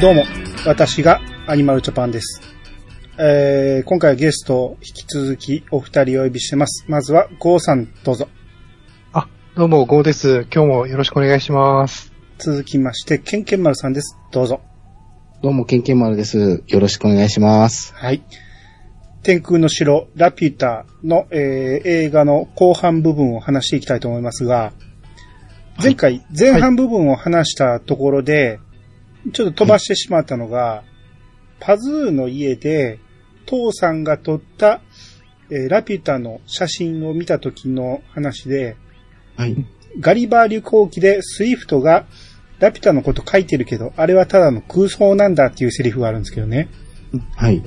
どうも、私がアニマルジャパンです。えー、今回はゲストを引き続きお二人お呼びしてます。まずは、ゴーさん、どうぞ。あ、どうも、ゴーです。今日もよろしくお願いします。続きまして、ケンケンマルさんです。どうぞ。どうも、ケンケンマルです。よろしくお願いします。はい。天空の城、ラピュタの、えー映画の後半部分を話していきたいと思いますが、前回、前半部分を話したところで、ちょっと飛ばしてしまったのが、パズーの家で、父さんが撮った、えーラピュタの写真を見た時の話で、はい。ガリバー旅行記でスイフトがラピュタのこと書いてるけど、あれはただの空想なんだっていうセリフがあるんですけどね。はい。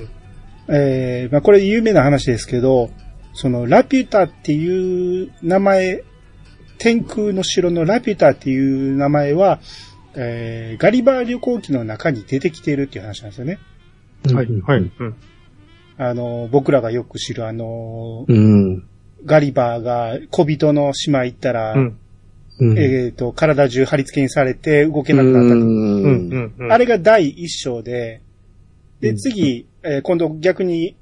えーまあ、これ有名な話ですけど、そのラピュタっていう名前、天空の城のラピュタっていう名前は、えーガリバー旅行記の中に出てきているっていう話なんですよね。はい、はい。うん。あの、僕らがよく知るあの、うん。ガリバーが小人の島行ったら、うん。うん。えっ、と、体中貼り付けにされて動けなくなったと。うん。うん。うん。あれが第一章で、で、うん次、えー今度逆に、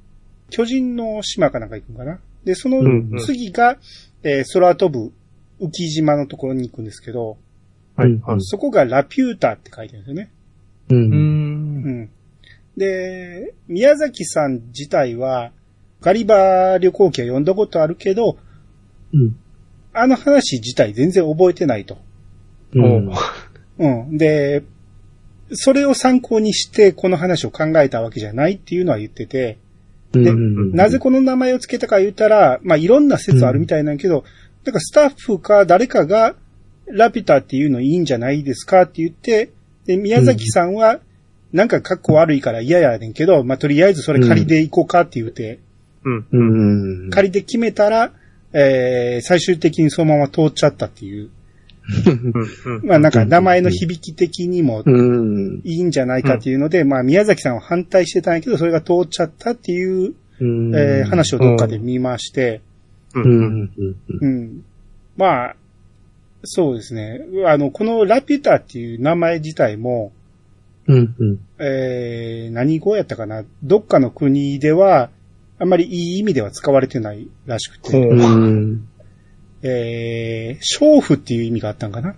巨人の島かなんか行くんかな。で、そのうんうん次が、えー空飛ぶ浮島のところに行くんですけど、はい、はい。そこがラピュータって書いてるんですよね。う。うん。うんん。で、宮崎さん自体は、ガリバー旅行記は読んだことあるけど、うん。あの話自体全然覚えてないと。うん。うん。で、それを参考にしてこの話を考えたわけじゃないっていうのは言ってて、でうんなぜこの名前を付けたか言ったら、まあ、いろんな説あるみたいなんやけど、なんかスタッフか誰かが、ラピュタっていうのいいんじゃないですかって言って、で、宮崎さんは、なんか格好悪いから嫌やねんけど、まあ、とりあえずそれ仮で行こうかって言って、うん。うん。仮で決めたら、えー、最終的にそのまま通っちゃったっていう。うん。まあ、なんか名前の響き的にもうん。いいんじゃないかっていうので、まあ、宮崎さんは反対してたんやけど、それが通っちゃったっていう、うん。えー話をどっかで見まして、うん。うん。うん。まあ、そうですね。あの、このラピュタっていう名前自体も、うん。うん。えー、何語やったかな？どっかの国では、あんまりいい意味では使われてないらしくて、うん。えー、娼婦っていう意味があったんかな？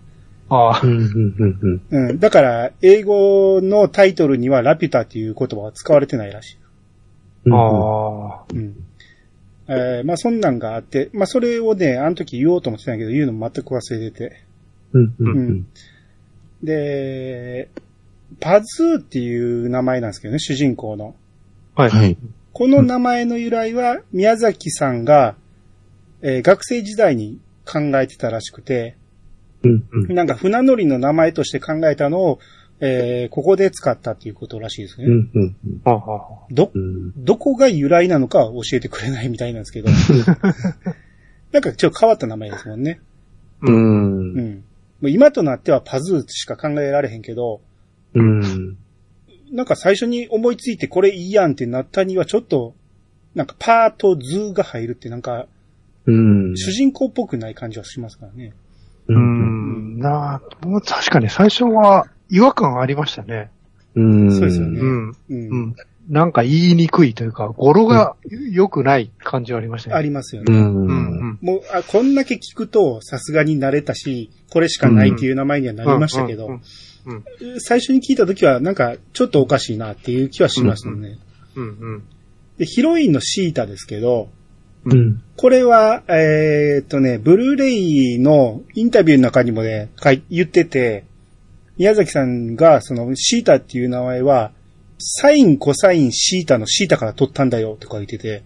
ああう。ん。うん。うん。だから、英語のタイトルにはラピュタっていう言葉は使われてないらしい。うん。ああ。うん。えー、まあそんなんがあって、まあそれをね、あの時言おうと思ってたんやけど、言うのも全く忘れてて。うん。う。うんん。で、パズーっていう名前なんですけどね、主人公の。はい。はい。この名前の由来は、宮崎さんが、えー学生時代に考えてたらしくて、うん。うん。なんか船乗りの名前として考えたのを、えーここで使ったっていうことらしいですね。うん。うん。ああ。ど、うん。どこが由来なのかは教えてくれないみたいなんですけど、なんかちょっと変わった名前ですもんね。う。うんう今となってはパズーしか考えられへんけど、うん。なんか最初に思いついてこれいいやんってなったにはちょっと、なんかパーとズーが入るってなんか、うん。主人公っぽくない感じはしますからね。う。ん。なあ、もう確かに最初は違和感ありましたね。うん。そうですよねうん。う。うんん。なんか言いにくいというか、語呂が良くない感じはありましたね。ありますよね。うん。ん。ん。もうあ、こんだけ聞くとさすがに慣れたし、これしかないっていう名前にはなりましたけど、うん。最初に聞いた時はなんかちょっとおかしいなっていう気はしましたね。うん。うん。で、ヒロインのシータですけど、うん。これは、えーっとね、ブルーレイのインタビューの中にもね、言ってて、宮崎さんが、その、シータっていう名前は、サイン、コサイン、シータのシータから取ったんだよって書いてて、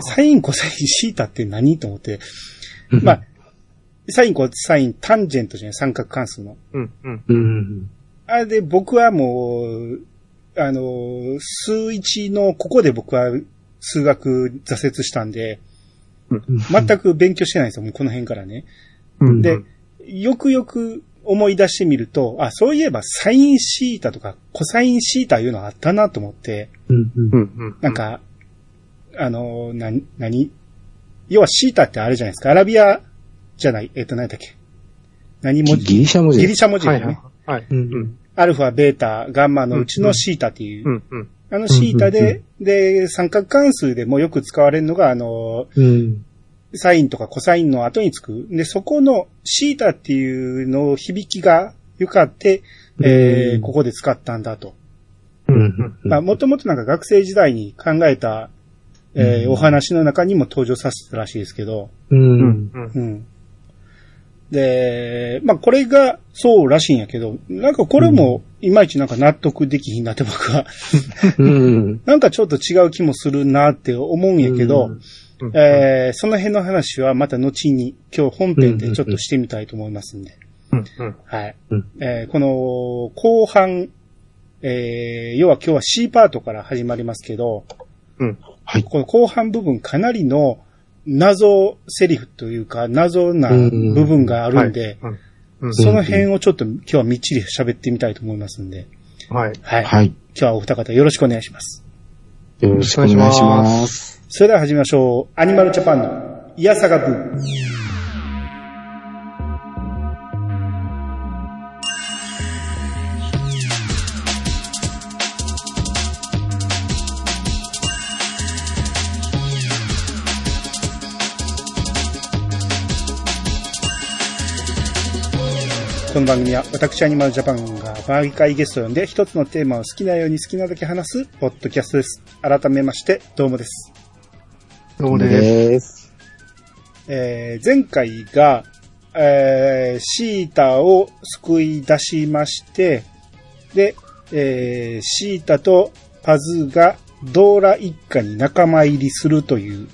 サイン、コサイン、シータって何と思って、まあ、サイン、コサイン、タンジェントじゃない、三角関数の。うん。うん。うん。あれで僕はもう、あの、数一の、ここで僕は数学挫折したんで、全く勉強してないんですよ、もうこの辺からね。うん。で、よくよく思い出してみると、あ、そういえばサインシータとかコサインシータいうのあったなと思って、うん。うん。うん。うん。なん、か、あの、な、なに要はシータってあれじゃないですか。アラビアじゃない？えっ、と、何だっけ？何文字？ギリシャ文字。ギリシャ文字はいだよね。はい。うん。アルファ、ベータ、ガンマのうちのシータっていう、うんうん。あのシータうんで、で、三角関数でもよく使われるのが、あの、うん。サインとかコサインの後につく。で、そこのシータっていうのを響きが良かって、えーうんここで使ったんだと。まあ、もともとなんか学生時代に考えた、えーうんお話の中にも登場させたらしいですけど、うん。うん。で、まあ、これがそうらしいんやけど、なんかこれもいまいちなんか納得できひんなって僕は、うん。なんかちょっと違う気もするなって思うんやけど、うんえーその辺の話はまた後に今日本編でちょっとしてみたいと思いますんで。うんうん。はい。うんえーこの後半、えー要は今日は C パートから始まりますけど、うん。はい。この後半部分かなりの謎セリフというか謎な部分があるんで、その辺をちょっと今日はみっちり喋ってみたいと思いますんで、はい。はい。はい。今日はお二方よろしくお願いします。よろしくお願いします。それでは始めましょう。アニマルジャパンのイヤサガブー。この番組は私アニマルジャパンが毎回ゲストを呼んで一つのテーマを好きなように好きなだけ話すポッドキャストです。改めまして、どうもです。どうです。です。えー前回が、えーシータを救い出しまして、で、えーシータとパズーがドーラ一家に仲間入りするという、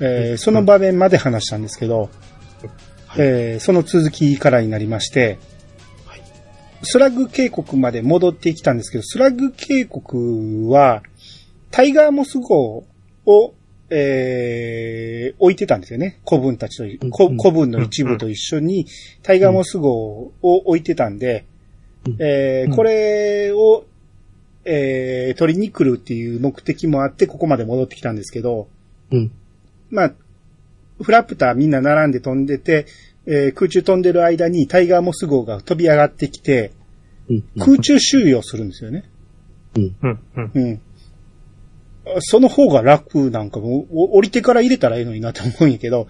えーその場面まで話したんですけど、えーその続きからになりまして、スラッグ渓谷まで戻ってきたんですけど、スラッグ渓谷は、タイガーモス号を、えー置いてたんですよね。古文たちとい、うん古古文の一部と一緒に、タイガーモス号を置いてたんで、えーこれを、えー取りに来るっていう目的もあって、ここまで戻ってきたんですけど、うん。まあ、フラプターみんな並んで飛んでて、えー空中飛んでる間にタイガーモス号が飛び上がってきて、うん。空中収容するんですよね。うんうん。うん。その方が楽なんかも、お降りてから入れたらいいのになと思うんやけど、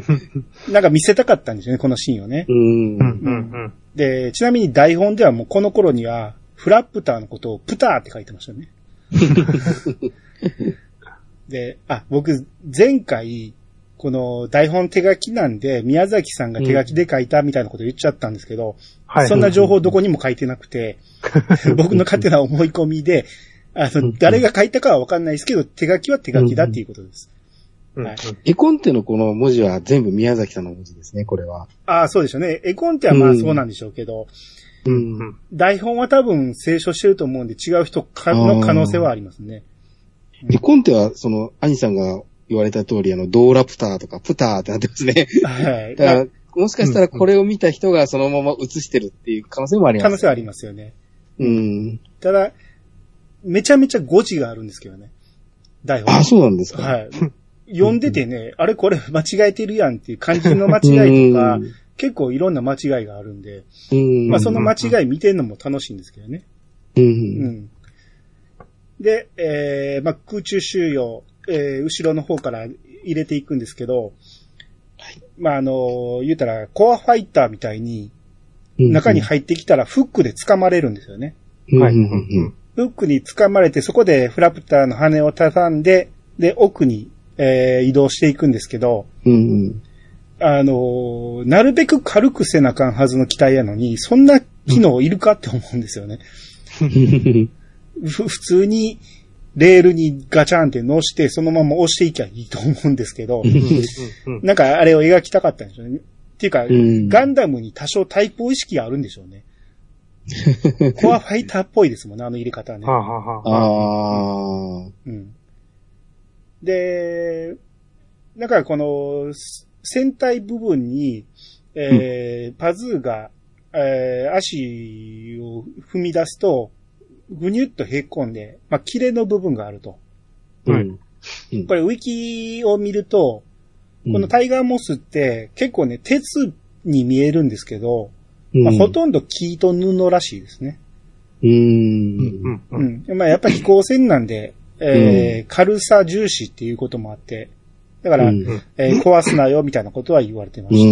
なんか見せたかったんですよね、このシーンをね。うん。うんうんで、ちなみに台本ではもうこの頃には、フラプターのことをプターって書いてましたね。で、あ、僕、前回、この台本手書きなんで、宮崎さんが手書きで書いたみたいなこと言っちゃったんですけど、はい。そんな情報どこにも書いてなくて、僕の勝手な思い込みで、あの、誰が書いたかはわかんないですけど、手書きは手書きだっていうことです。うんはい絵コンテのこの文字は全部宮崎さんの文字ですね、これは。ああ、そうでしょうね。絵コンテはまうんあそうなんでしょうけど、う。うんん。台本は多分清書してると思うんで違う人かの可能性はありますね。絵コンテは、その、兄さんが言われた通り、あの、ドーラプターとかプターってなってますね。はい。だから、もしかしたらこれを見た人がそのまま映してるっていう可能性もあります。可能性はありますよね。うん。ただ、めちゃめちゃ誤字があるんですけどね。台本。あ、そうなんですか。はい。読んでてね、あれこれ 間違えてるやんっていう漢字の間違いとか、結構いろんな間違いがあるんで、うん。まあその間違い見てるのも楽しいんですけどね。う。うんん。で、えー、まあ空中収容、えー、後ろの方から入れていくんですけど、まああの言うたら、コアファイターみたいに、中に入ってきたらフックで掴まれるんですよね。はい。フックに掴まれて、そこでフラプターの羽を畳んで、で、奥に、えー移動していくんですけど、うん。うん。あのーなるべく軽くせなあかんはずの機体やのに、そんな機能いるかって思うんですよね。ふ普通に、レールにガチャンって乗して、そのまま押していきゃいいと思うんですけど、うん。なんかあれを描きたかったんでしょうね。っていうか、んガンダムに多少対抗意識があるんでしょうね。コアファイターっぽいですもんね、あの入れ方はね。はあはあはあ。うん。で、だからこの、す船体部分に、えーパズーが、えー足を踏み出すと、ぐにゅっとへっこんで、まあ、切れの部分があると。はいうんこれ、ウィキを見ると、このタイガーモスって結構ね、鉄に見えるんですけど、まあ、ほとんど木と布らしいですね。うんん。ううん。ん。まあやっぱ飛行船なんで、えー軽さ重視っていうこともあって、だから、うんえー壊すなよみたいなことは言われてまうし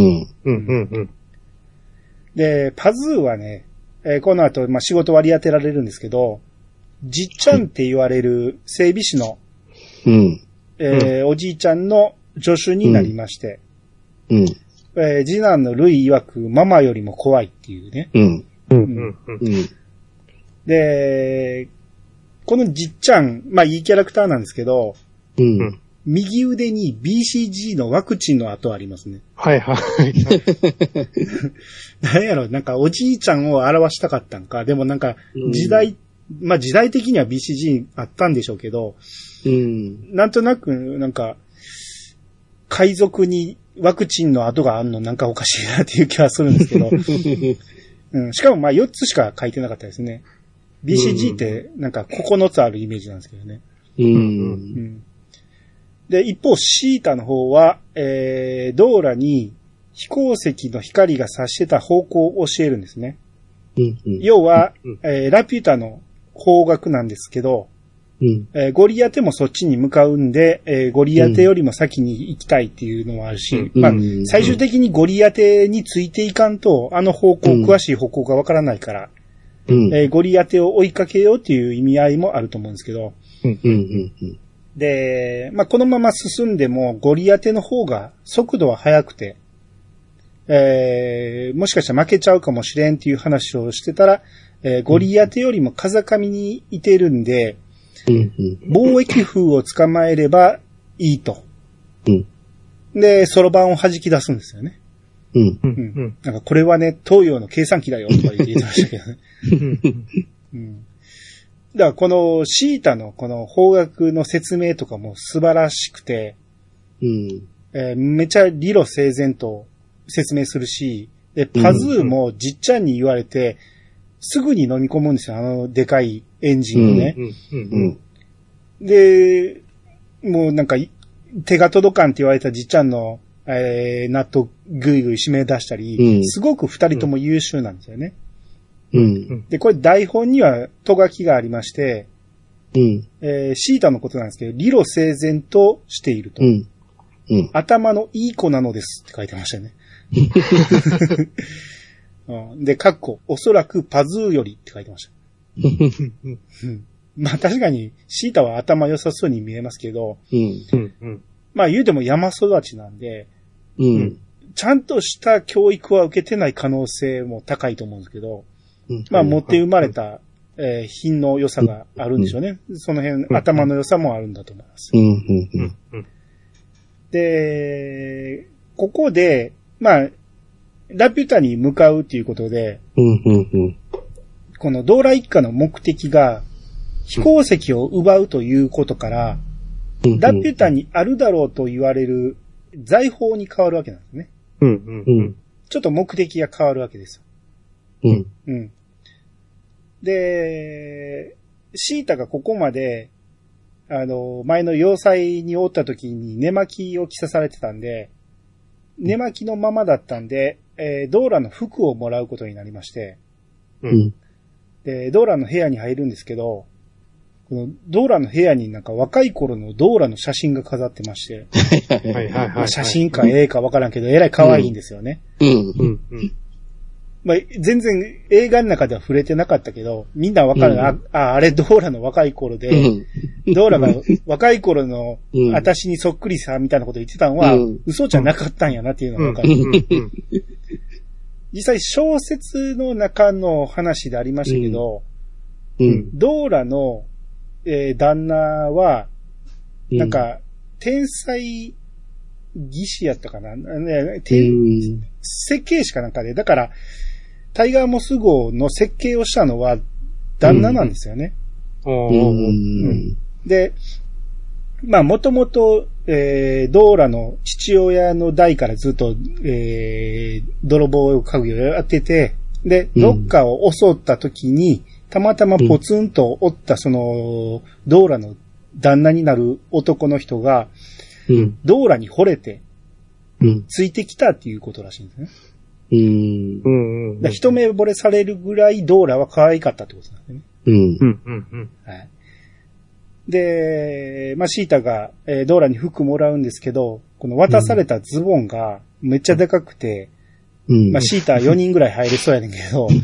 た。ん。うん。うん。うん。で、パズーはね、えーこの後、まあ仕事割り当てられるんですけど、じっちゃんって言われる整備士の、うん。えーおじいちゃんの助手になりまして、うん。えー次男のルイ曰くママよりも怖いっていうね。うん。うん。うん。うん。で、このじっちゃん、まあいいキャラクターなんですけど、うん。右腕に BCG のワクチンの跡ありますね。はいはい。なんやろ、なんかおじいちゃんを表したかったんか、でもなんかうん時代、まあ時代的には BCG あったんでしょうけど、うん。なんとなくなんか、海賊にワクチンの跡があんのなんかおかしいなっていう気はするんですけど、うん、しかもまあ4つしか書いてなかったですね。BCG ってなんか9つあるイメージなんですけどね。う。うんんで、一方、シータの方は、えー、ドーラに飛行石の光が差してた方向を教えるんですね。うん。要はうん、えーラピュタの方角なんですけど、うん。えーゴリアテもそっちに向かうんで、えーゴリアテよりも先に行きたいっていうのもあるし、うんまあうん、最終的にゴリアテについていかんと、あの方向、うん詳しい方向がわからないから、うん。えーゴリアテを追いかけようっていう意味合いもあると思うんですけど、うん。うん。で、まあ、このまま進んでも、ゴリアテの方が速度は速くて、えー、もしかしたら負けちゃうかもしれんっていう話をしてたら、えーゴリアテよりも風上にいてるんで、うん。貿易風を捕まえればいいと。うん。で、そろばんを弾き出すんですよね。うん。う。うんん。なんかこれはね、東洋の計算機だよとか言ってましたけどね。うん。だからこのシータのこの方角の説明とかも素晴らしくて、うん。えーめちゃ理路整然と説明するし、で、パズーもじっちゃんに言われて、すぐに飲み込むんですよ、あのでかいエンジンをね。うん。で、もうなんかい、手が届かんって言われたじっちゃんの、えー、納豆ぐいぐい締め出したり、うんすごく二人とも優秀なんですよね。うん。で、これ台本にはとがきがありまして、うん。えーシータのことなんですけど、理路整然としていると。うん。うん。頭のいい子なのですって書いてましたね。うんで、かっこ、おそらくパズーよりって書いてました。うんまあ確かに、シータは頭良さそうに見えますけど、うん。まあ言うても山育ちなんで、うん。ちゃんとした教育は受けてない可能性も高いと思うんですけど、まあ持って生まれた、えー品の良さがあるんでしょうね。その辺、頭の良さもあるんだと思います。うん。うん。で、ここで、まあ、ラピュタに向かうということで、うん。うん。このドーラ一家の目的が、飛行石を奪うということから、うん。ラピュタにあるだろうと言われる財宝に変わるわけなんですね。うん。ちょっと目的が変わるわけですうん。よ。うん。で、シータがここまで、あの、前の要塞におった時に寝巻きを着さされてたんで、寝巻きのままだったんで、えードーラの服をもらうことになりまして、うん。で、ドーラの部屋に入るんですけど、このドーラの部屋になんか若い頃のドーラの写真が飾ってまして、はいはいはいはい。写真か絵かわからんけど、えらい可愛いんですよね。うん。うん。うん。まあ、全然映画の中では触れてなかったけど、みんなわかる、うん。あ、あ、あれドーラの若い頃で、うん。ドーラが若い頃の うん。私にそっくりさ、みたいなこと言ってたのは、うん。嘘じゃなかったんやなっていうのがわかる。実際小説の中の話でありましたけど、うん。ドーラの、えー旦那は、なん、か、天才技師やったかな、ね。設計士かなんかで、だから、タイガーモス号の設計をしたのは旦那なんですよね。で、まあ、もともと、えー、ドーラの父親の代からずっと、えー、泥棒家具をやってて、で、うんどっかを襲った時に、たまたまポツンとおった、その、ドーラの旦那になる男の人が、うん。ドーラに惚れて、うん。ついてきたっていうことらしいんですね。うん。うんうん。一目惚れされるぐらいドーラは可愛かったってことなんですね。うんう。んうんうん。はい。で、まあ、シータが、えードーラに服もらうんですけど、この渡されたズボンがめっちゃでかくて、うん。まあ、シータ4人ぐらい入れそうやねんけど。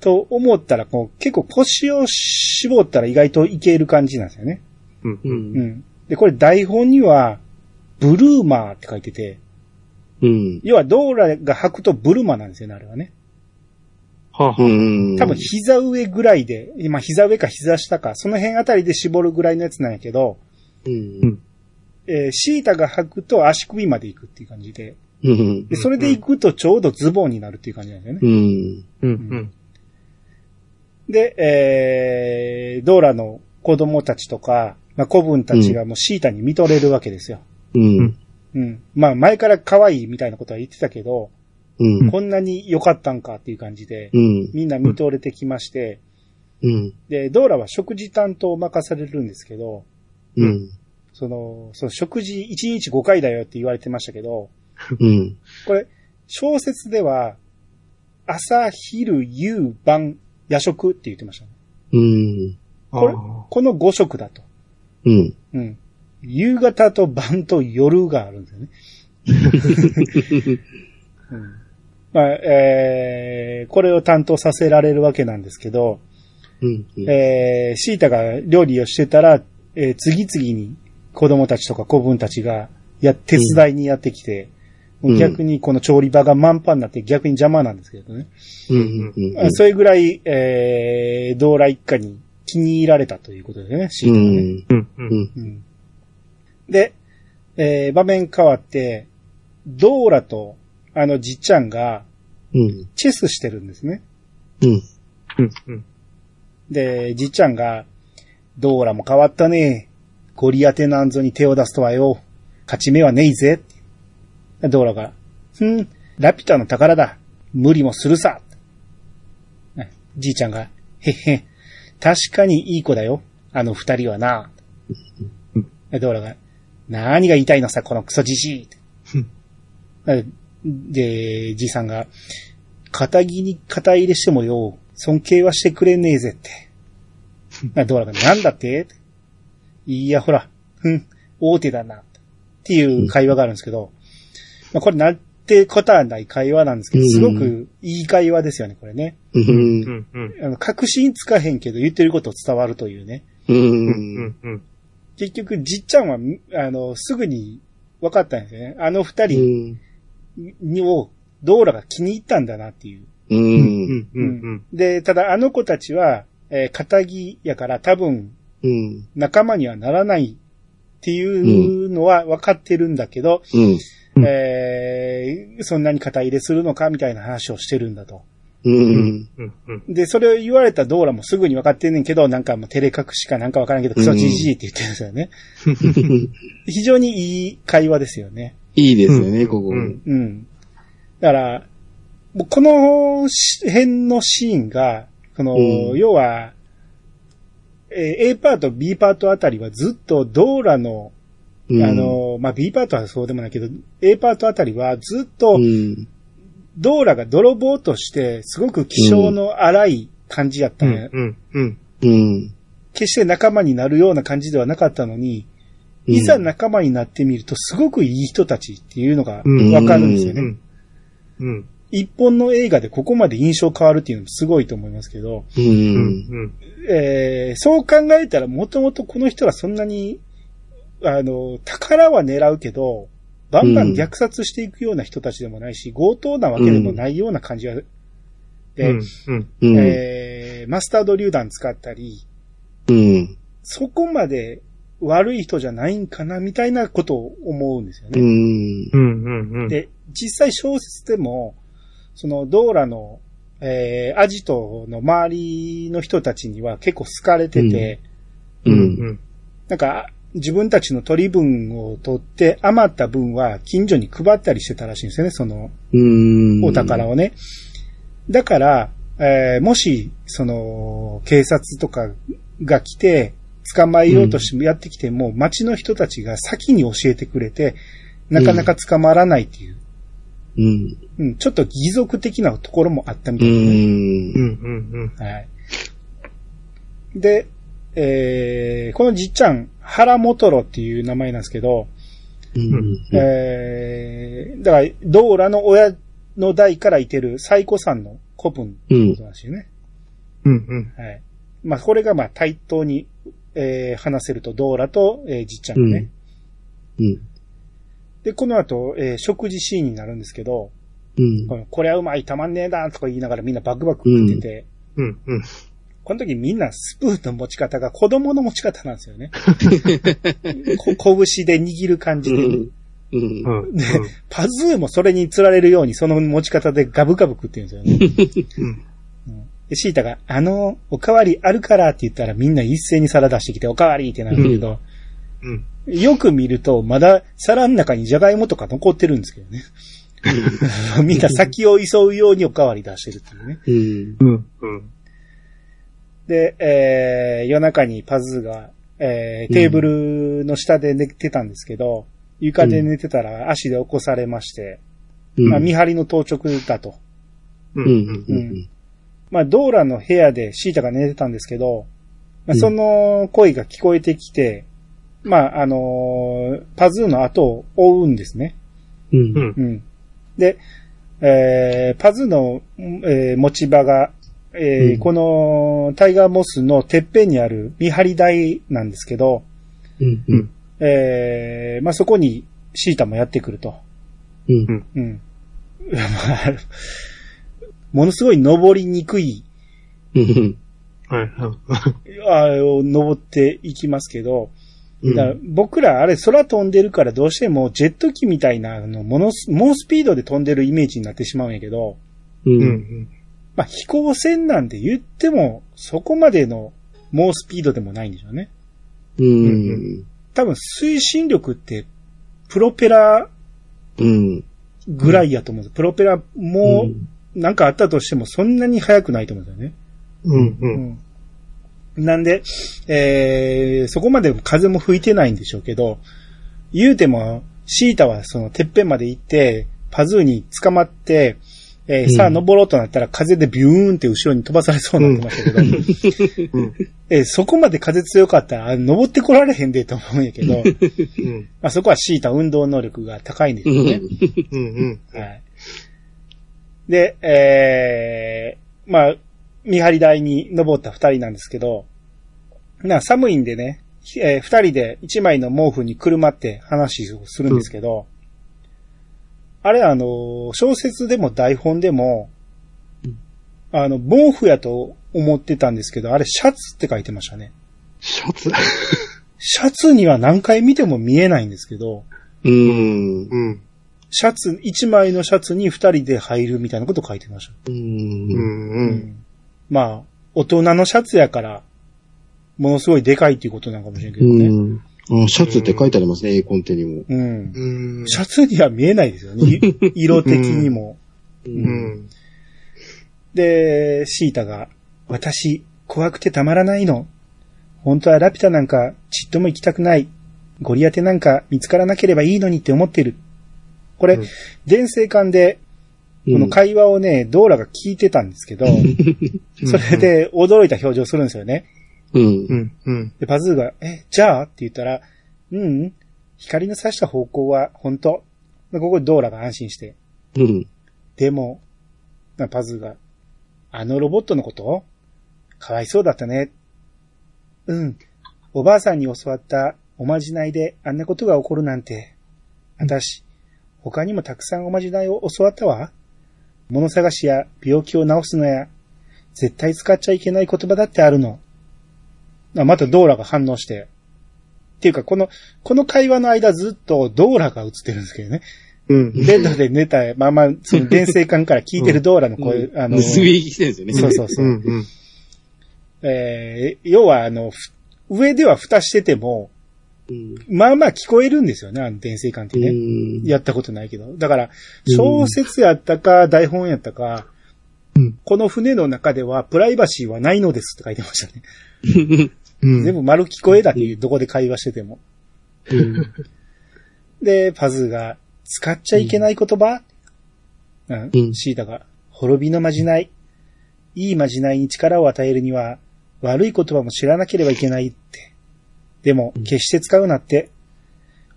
と思ったら、こう、結構腰を絞ったら意外といける感じなんですよね。うんう。うんん。で、これ台本には、ブルーマーって書いてて、うん。要はドーラが履くとブルマなんですよね、あれはね。はあん。多分膝上ぐらいで、今膝上か膝下か、その辺あたりで絞るぐらいのやつなんやけど、うん。えーシータが履くと足首まで行くっていう感じで、うん。で、それで行くとちょうどズボンになるっていう感じなんですよね。うん。うんうん。で、えー、ドーラの子供たちとか、まあ、子分たちがもうシータに見とれるわけですよ。うん。うん。まあ、前から可愛いみたいなことは言ってたけど、うん。こんなに良かったんかっていう感じで、うん。みんな見とれてきまして、うん。で、ドーラは食事担当を任されるんですけど、うん。その、その食事1日5回だよって言われてましたけど、うん。これ、小説では、朝、昼、夕、晩、夜食って言ってましたね。うん。これあこの5食だと。うん。うん。夕方と晩と夜があるんですよね。うん、まあ、えー、これを担当させられるわけなんですけど、うん。えー、シータが料理をしてたら、えー次々に子供たちとか子分たちが、や、手伝いにやってきて、もう逆にこの調理場が満帆になって逆に邪魔なんですけどね。うん。うん。あそれぐらい、えー、ドーラ一家に気に入られたということですね、シーうタがね。ん。うんう。うんん。うんで、えー場面変わって、ドーラとあのじっちゃんがうん。チェスしてるんですね。うん。うんうん。で、じっちゃんが、ドーラも変わったね。ゴリアテなんぞに手を出すとはよ。勝ち目はねえぜ。ドーラが、ふん、ラピュタの宝だ。無理もするさ。ねじいちゃんが、へっへ、確かにいい子だよ。あの二人はな。ドーラが、何が言いたいのさ、このクソじじい。で、じいさんが、肩着に肩入れしてもよ、尊敬はしてくれねえぜって。ドーラが、なんだって？いや、ほら、ふん、大手だな。っていう会話があるんですけど、まあ、これなんてことはない会話なんですけど、すごくいい会話ですよね、これね。確信つかへんけど言ってること伝わるというね。結局、じっちゃんは、あの、すぐに分かったんですよね。あの二う人ん。にを、ドーラが気に入ったんだなっていう。う。うんんうん。で、ただあの子たちは、えー、仇やから多分うん。仲間にはならないっていうのは分かってるんだけど、うん。うんえーそんなに肩入れするのかみたいな話をしてるんだと。うん。うんうん。で、それを言われたドーラもすぐに分かってんねんけど、なんかもう照れ隠しかなんか分からんけど、クソじじいって言ってるんですよね。非常にいい会話ですよね。いいですよね、ここ。うんうん。だから、もうこのし辺のシーンが、この、うん要は、えー A パート、B パートあたりはずっとドーラの、うんあ、の、まあ、B パートはそうでもないけど、A パートあたりはずっとう、ん。ドーラが泥棒として、すごく気性の荒い感じやったね。うんうん。うん。決して仲間になるような感じではなかったのに、いざ仲間になってみると、すごくいい人たちっていうのがうんわかるんですよね。うん。うん。一本の映画でここまで印象変わるっていうのもすごいと思いますけど、う。うんん。えーそう考えたらもともとこの人はそんなに、あの、宝は狙うけど、バンバン虐殺していくような人たちでもないし、強盗なわけでもないような感じが、で。えーマスタード榴弾使ったり、うん。そこまで悪い人じゃないんかな、みたいなことを思うんですようね。で、実際小説でも、そのドーラの、えーアジトの周りの人たちには結構好かれてて、う。うんん。なんか、自分たちの取り分を取って余った分は近所に配ったりしてたらしいんですよね、そのうん。お宝をね。だから、えーもし、その、警察とかが来て、捕まえようとしてやってきても、町の人たちが先に教えてくれて、なかなか捕まらないっていう。うん。うん、ちょっと義足的なところもあったみうたいですね。うん、ん。うん、はい。で、えー、このじっちゃん、原元ロっていう名前なんですけど、うん。えー、だから、ドーラの親の代からいてるサイコさんの古文ってことなんですよね。うん、うん。はい。まあ、これがまあ対等に、えー、話せると、ドーラと、えー、じっちゃんがね。うん。で、この後、えー食事シーンになるんですけど、うん。これはうまい、たまんねえだとか言いながらみんなバクバク食ってて、うん、うん。この時みんなスプーンの持ち方が子供の持ち方なんですよね。こ拳で握る感じで、うん。うん。うん、でパズーもそれに釣られるようにその持ち方でガブガブ食ってるんですよね。うん。で、シータが、あの、おかわりあるからって言ったらみんな一斉に皿出してきておかわりってなるけど、うん。よく見るとまだ皿の中にジャガイモとか残ってるんですけどね。みんな先を急うようにおかわり出してるっていうね。うん。うん、うん。で、えー、夜中にパズーが、えー、テーブルの下で寝てたんですけど、床で寝てたら足で起こされまして、うん。まあ、見張りの当直だと。う、うんん。うん。まあ、ドーラの部屋でシータが寝てたんですけど、まあ、その声が聞こえてきて、まあ、あのーパズーの後を追うんですね。うん。うん。うん。で、えー、パズーの、えー持ち場が、えーうんこのタイガーモスのてっぺんにある見張り台なんですけど、うん。う。ん。えー、まあ、そこにシータもやってくると。うん。うん。まあ、ものすごい登りにくい、うん。はい、あを登っていきますけど、ら僕らあれ空飛んでるからどうしてもジェット機みたいなあのものす、猛スピードで飛んでるイメージになってしまうんやけど、う。うんん。まあ、飛行船なんて言ってもそこまでの猛スピードでもないんでしょうね。うん。多分推進力ってプロペラうん。ぐらいやと思うんです。プロペラもなんかあったとしてもそんなに速くないと思うんですよね。うん。う。うんん。なんで、えー、そこまで風も吹いてないんでしょうけど、言うても、シータはそのてっぺんまで行って、パズーに捕まって、えーうんさあ登ろうとなったら風でビューンって後ろに飛ばされそうになってましたけど、うん。えーそこまで風強かったら、あ登ってこられへんでと思うんやけど、うん。まあそこはシータ運動能力が高いんですよね。うん。はい。で、えー、まあ、見張り台に登った二人なんですけど、な、寒いんでね、えー二人で一枚の毛布にくるまって話をするんですけど、あれあの、小説でも台本でも、あの、毛布やと思ってたんですけど、あれシャツって書いてましたね。シャツ？シャツには何回見ても見えないんですけど、うん。うん。シャツ、一枚のシャツに二人で入るみたいなこと書いてました。う。うんん。まあ、大人のシャツやから、ものすごいでかいっていうことなのかもしれんけどね。うん。あ、シャツって書いてありますね、A コンテにも。うん。うん。シャツには見えないですよね。い 色的にも。う。うんん。で、シータが、私、怖くてたまらないの。本当はラピュタなんかちっとも行きたくない。ゴリアテなんか見つからなければいいのにって思ってる。これ、うん伝声館で、この会話をね、ドーラが聞いてたんですけど、それで驚いた表情するんですよね。うんう。ん。うん。で、パズーが、え、じゃあ？って言ったら、うんうん、光の差した方向は本当。でここでドーラが安心して。うん。でも、なパズーが、あのロボットのこと？かわいそうだったね。うん。おばあさんに教わったおまじないであんなことが起こるなんて。私、他にもたくさんおまじないを教わったわ。物探しや病気を治すのや、絶対使っちゃいけない言葉だってあるの。あまたドーラが反応して。っていうか、この、この会話の間ずっとドーラが映ってるんですけどね。うん。ベッドで寝たまま、その伝声管から聞いてるドーラの声、あの、盗み聞きしてるんですよね。そうそうそうう。ん。うん。えー要はあの、ふ上では蓋してても、うん。まあまあ聞こえるんですよね、あの伝声管ってね。うん。やったことないけど。だから、小説やったか、台本やったか、うんこの船の中ではプライバシーはないのですって書いてましたね。うん。全部丸聞こえだっていう、どこで会話してても。うん。で、パズーが、使っちゃいけない言葉、うんうんシータが、滅びのまじない。いいまじないに力を与えるには、悪い言葉も知らなければいけないって。でも、決して使うなって。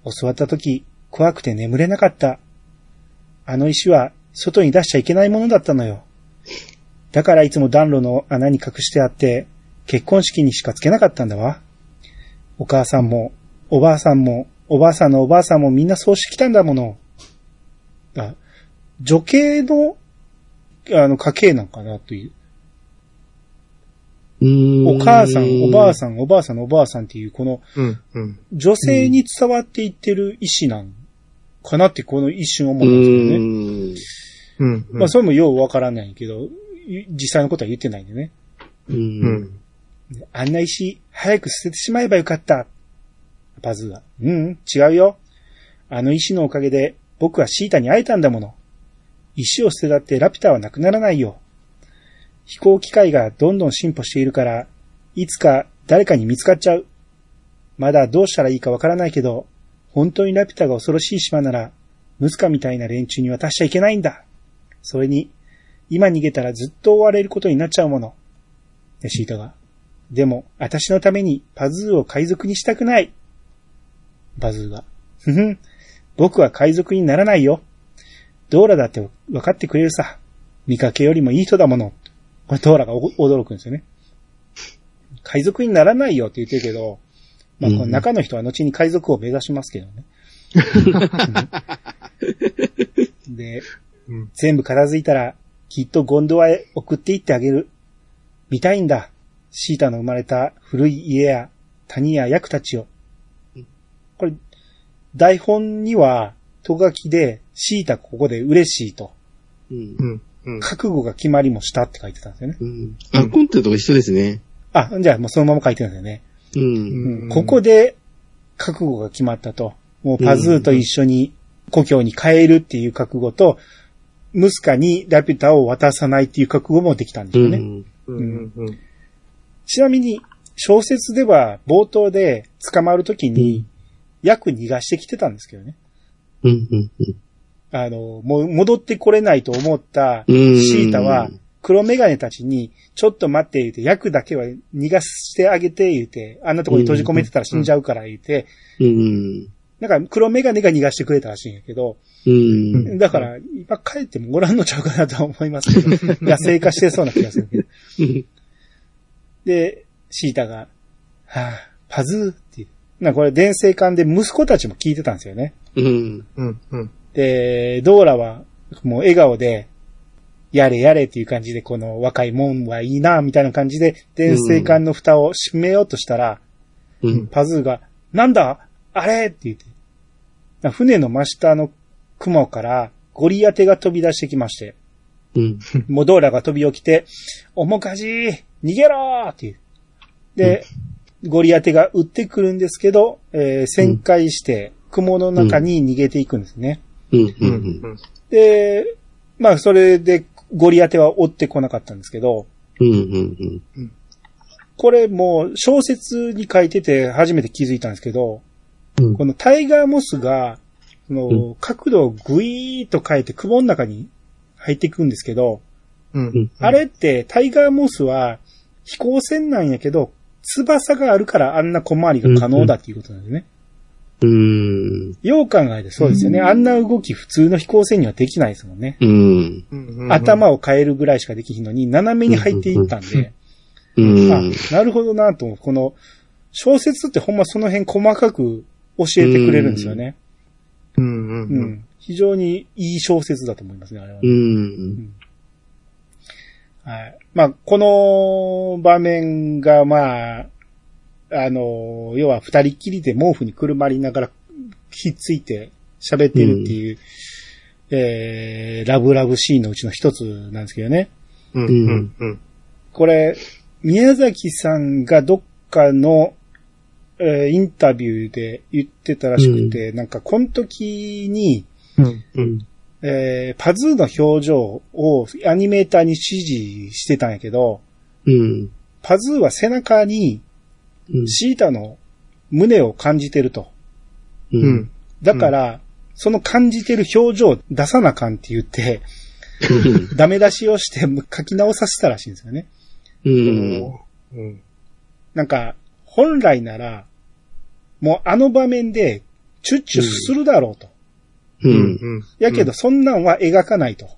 教わった時、怖くて眠れなかった。あの石は、外に出しちゃいけないものだったのよ。だからいつも暖炉の穴に隠してあって、結婚式にしかつけなかったんだわ。お母さんも、おばあさんも、おばあさんのおばあさんもみんなそうしてきたんだもの。あ、女系の、あの、家系なんかなという。お母さん、おばあさん、おばあさんのおばあさんっていう、この。女性に伝わっていってる意思なんかなってこの一瞬思うんですけどね。まあ、それもようわからないけど、い実際のことは言ってないんでね。う。うんん。あんな石、早く捨ててしまえばよかった。パズーが。うん、違うよ。あの石のおかげで、僕はシータに会えたんだもの。石を捨てたってラピュタはなくならないよ。飛行機械がどんどん進歩しているから、いつか誰かに見つかっちゃう。まだどうしたらいいかわからないけど、本当にラピュタが恐ろしい島なら、ムスカみたいな連中に渡しちゃいけないんだ。それに、今逃げたらずっと追われることになっちゃうもの。で、シータが。でも、私のためにパズーを海賊にしたくない。バズーが。ふふん。僕は海賊にならないよ。ドーラだって分かってくれるさ。見かけよりもいい人だもの。これドーラがお驚くんですよね。海賊にならないよって言ってるけど、まあ、この中の人は後に海賊を目指しますけどね。で、うん。全部片付いたら、きっとゴンドワへ送って行ってあげる。見たいんだ。シータの生まれた古い家や谷や役たちを。これ、台本には、とがきで、シータここで嬉しいと、うんう。ん。うん。覚悟が決まりもしたって書いてたんですよね。うん。あ、コンテと一緒ですね。あ、じゃあもうそのまま書いてるんですよね。う。うんん、ここで、覚悟が決まったと。もうパズーと一緒に故郷に帰るっていう覚悟と、ムスカにラピュタを渡さないっていう覚悟もできたんですよね。うん。うん。うん。うん。ちなみに、小説では冒頭で捕まるときに、役逃がしてきてたんですけどね。うん。うん。あの、もう戻ってこれないと思ったうんシータは、黒メガネたちに、ちょっと待って言うて、役だけは逃がしてあげて言うて、あんなとこに閉じ込めてたら死んじゃうから言うて、うん。なんか黒メガネが逃がしてくれたらしいんやけど、うん。だから、今帰ってもおらんのちゃうかなとは思いますけど、野生化してそうな気がするけど。で、シータが、はあ、パズーって言う。なこれ伝声館で息子たちも聞いてたんですよね。うん。うん。うん。で、ドーラはもう笑顔で、やれやれっていう感じで、この若いもんはいいな、みたいな感じで、伝声館の蓋を閉めようとしたら、うん。パズーが、なんだ？あれ？って言って。な船の真下の雲からゴリアテが飛び出してきまして、うん。モドーラが飛び起きて、おもかじ逃げろーっていう。で、ゴリアテが撃ってくるんですけど、えー旋回して雲の中に逃げていくんですね。うん。う。うんん。で、まあそれでゴリアテは追ってこなかったんですけど、うん。これもう小説に書いてて初めて気づいたんですけど、うん。このタイガーモスが、そのう角度をグイーッと変えて雲の中に入っていくんですけど、うん。あれってタイガーモスは飛行船なんやけど、翼があるからあんな小回りが可能だっていうことなんですね。うん。よう考えてそうですよね。あんな動き普通の飛行船にはできないですもんね。うん。うん。頭を変えるぐらいしかできひんのに、斜めに入っていったんで、うん。あ、なるほどなと。この小説ってほんまその辺細かく教えてくれるんですよね。うん。う。うんん。非常にいい小説だと思いますね、あれは。うん。はい。まあ、この場面が、まあ、あの、要は二人っきりで毛布にくるまりながらひっついて喋っているっていう、えー、ラブラブシーンのうちの一つなんですけどね。うん。うん。うん。これ、宮崎さんがどっかの、えーインタビューで言ってたらしくて、なんかこの時に、うん。うん。えーパズーの表情をアニメーターに指示してたんやけど、うん。パズーは背中にうん。シータの胸を感じてると。う。うんん。だから、その感じてる表情を出さなあかんって言って、ダメ出しをして書き直させたらしいんですよね。うん。うん。なんか、本来なら、もうあの場面で、チュッチュするだろうと。うん。うん。やけど、そんなんは描かないと。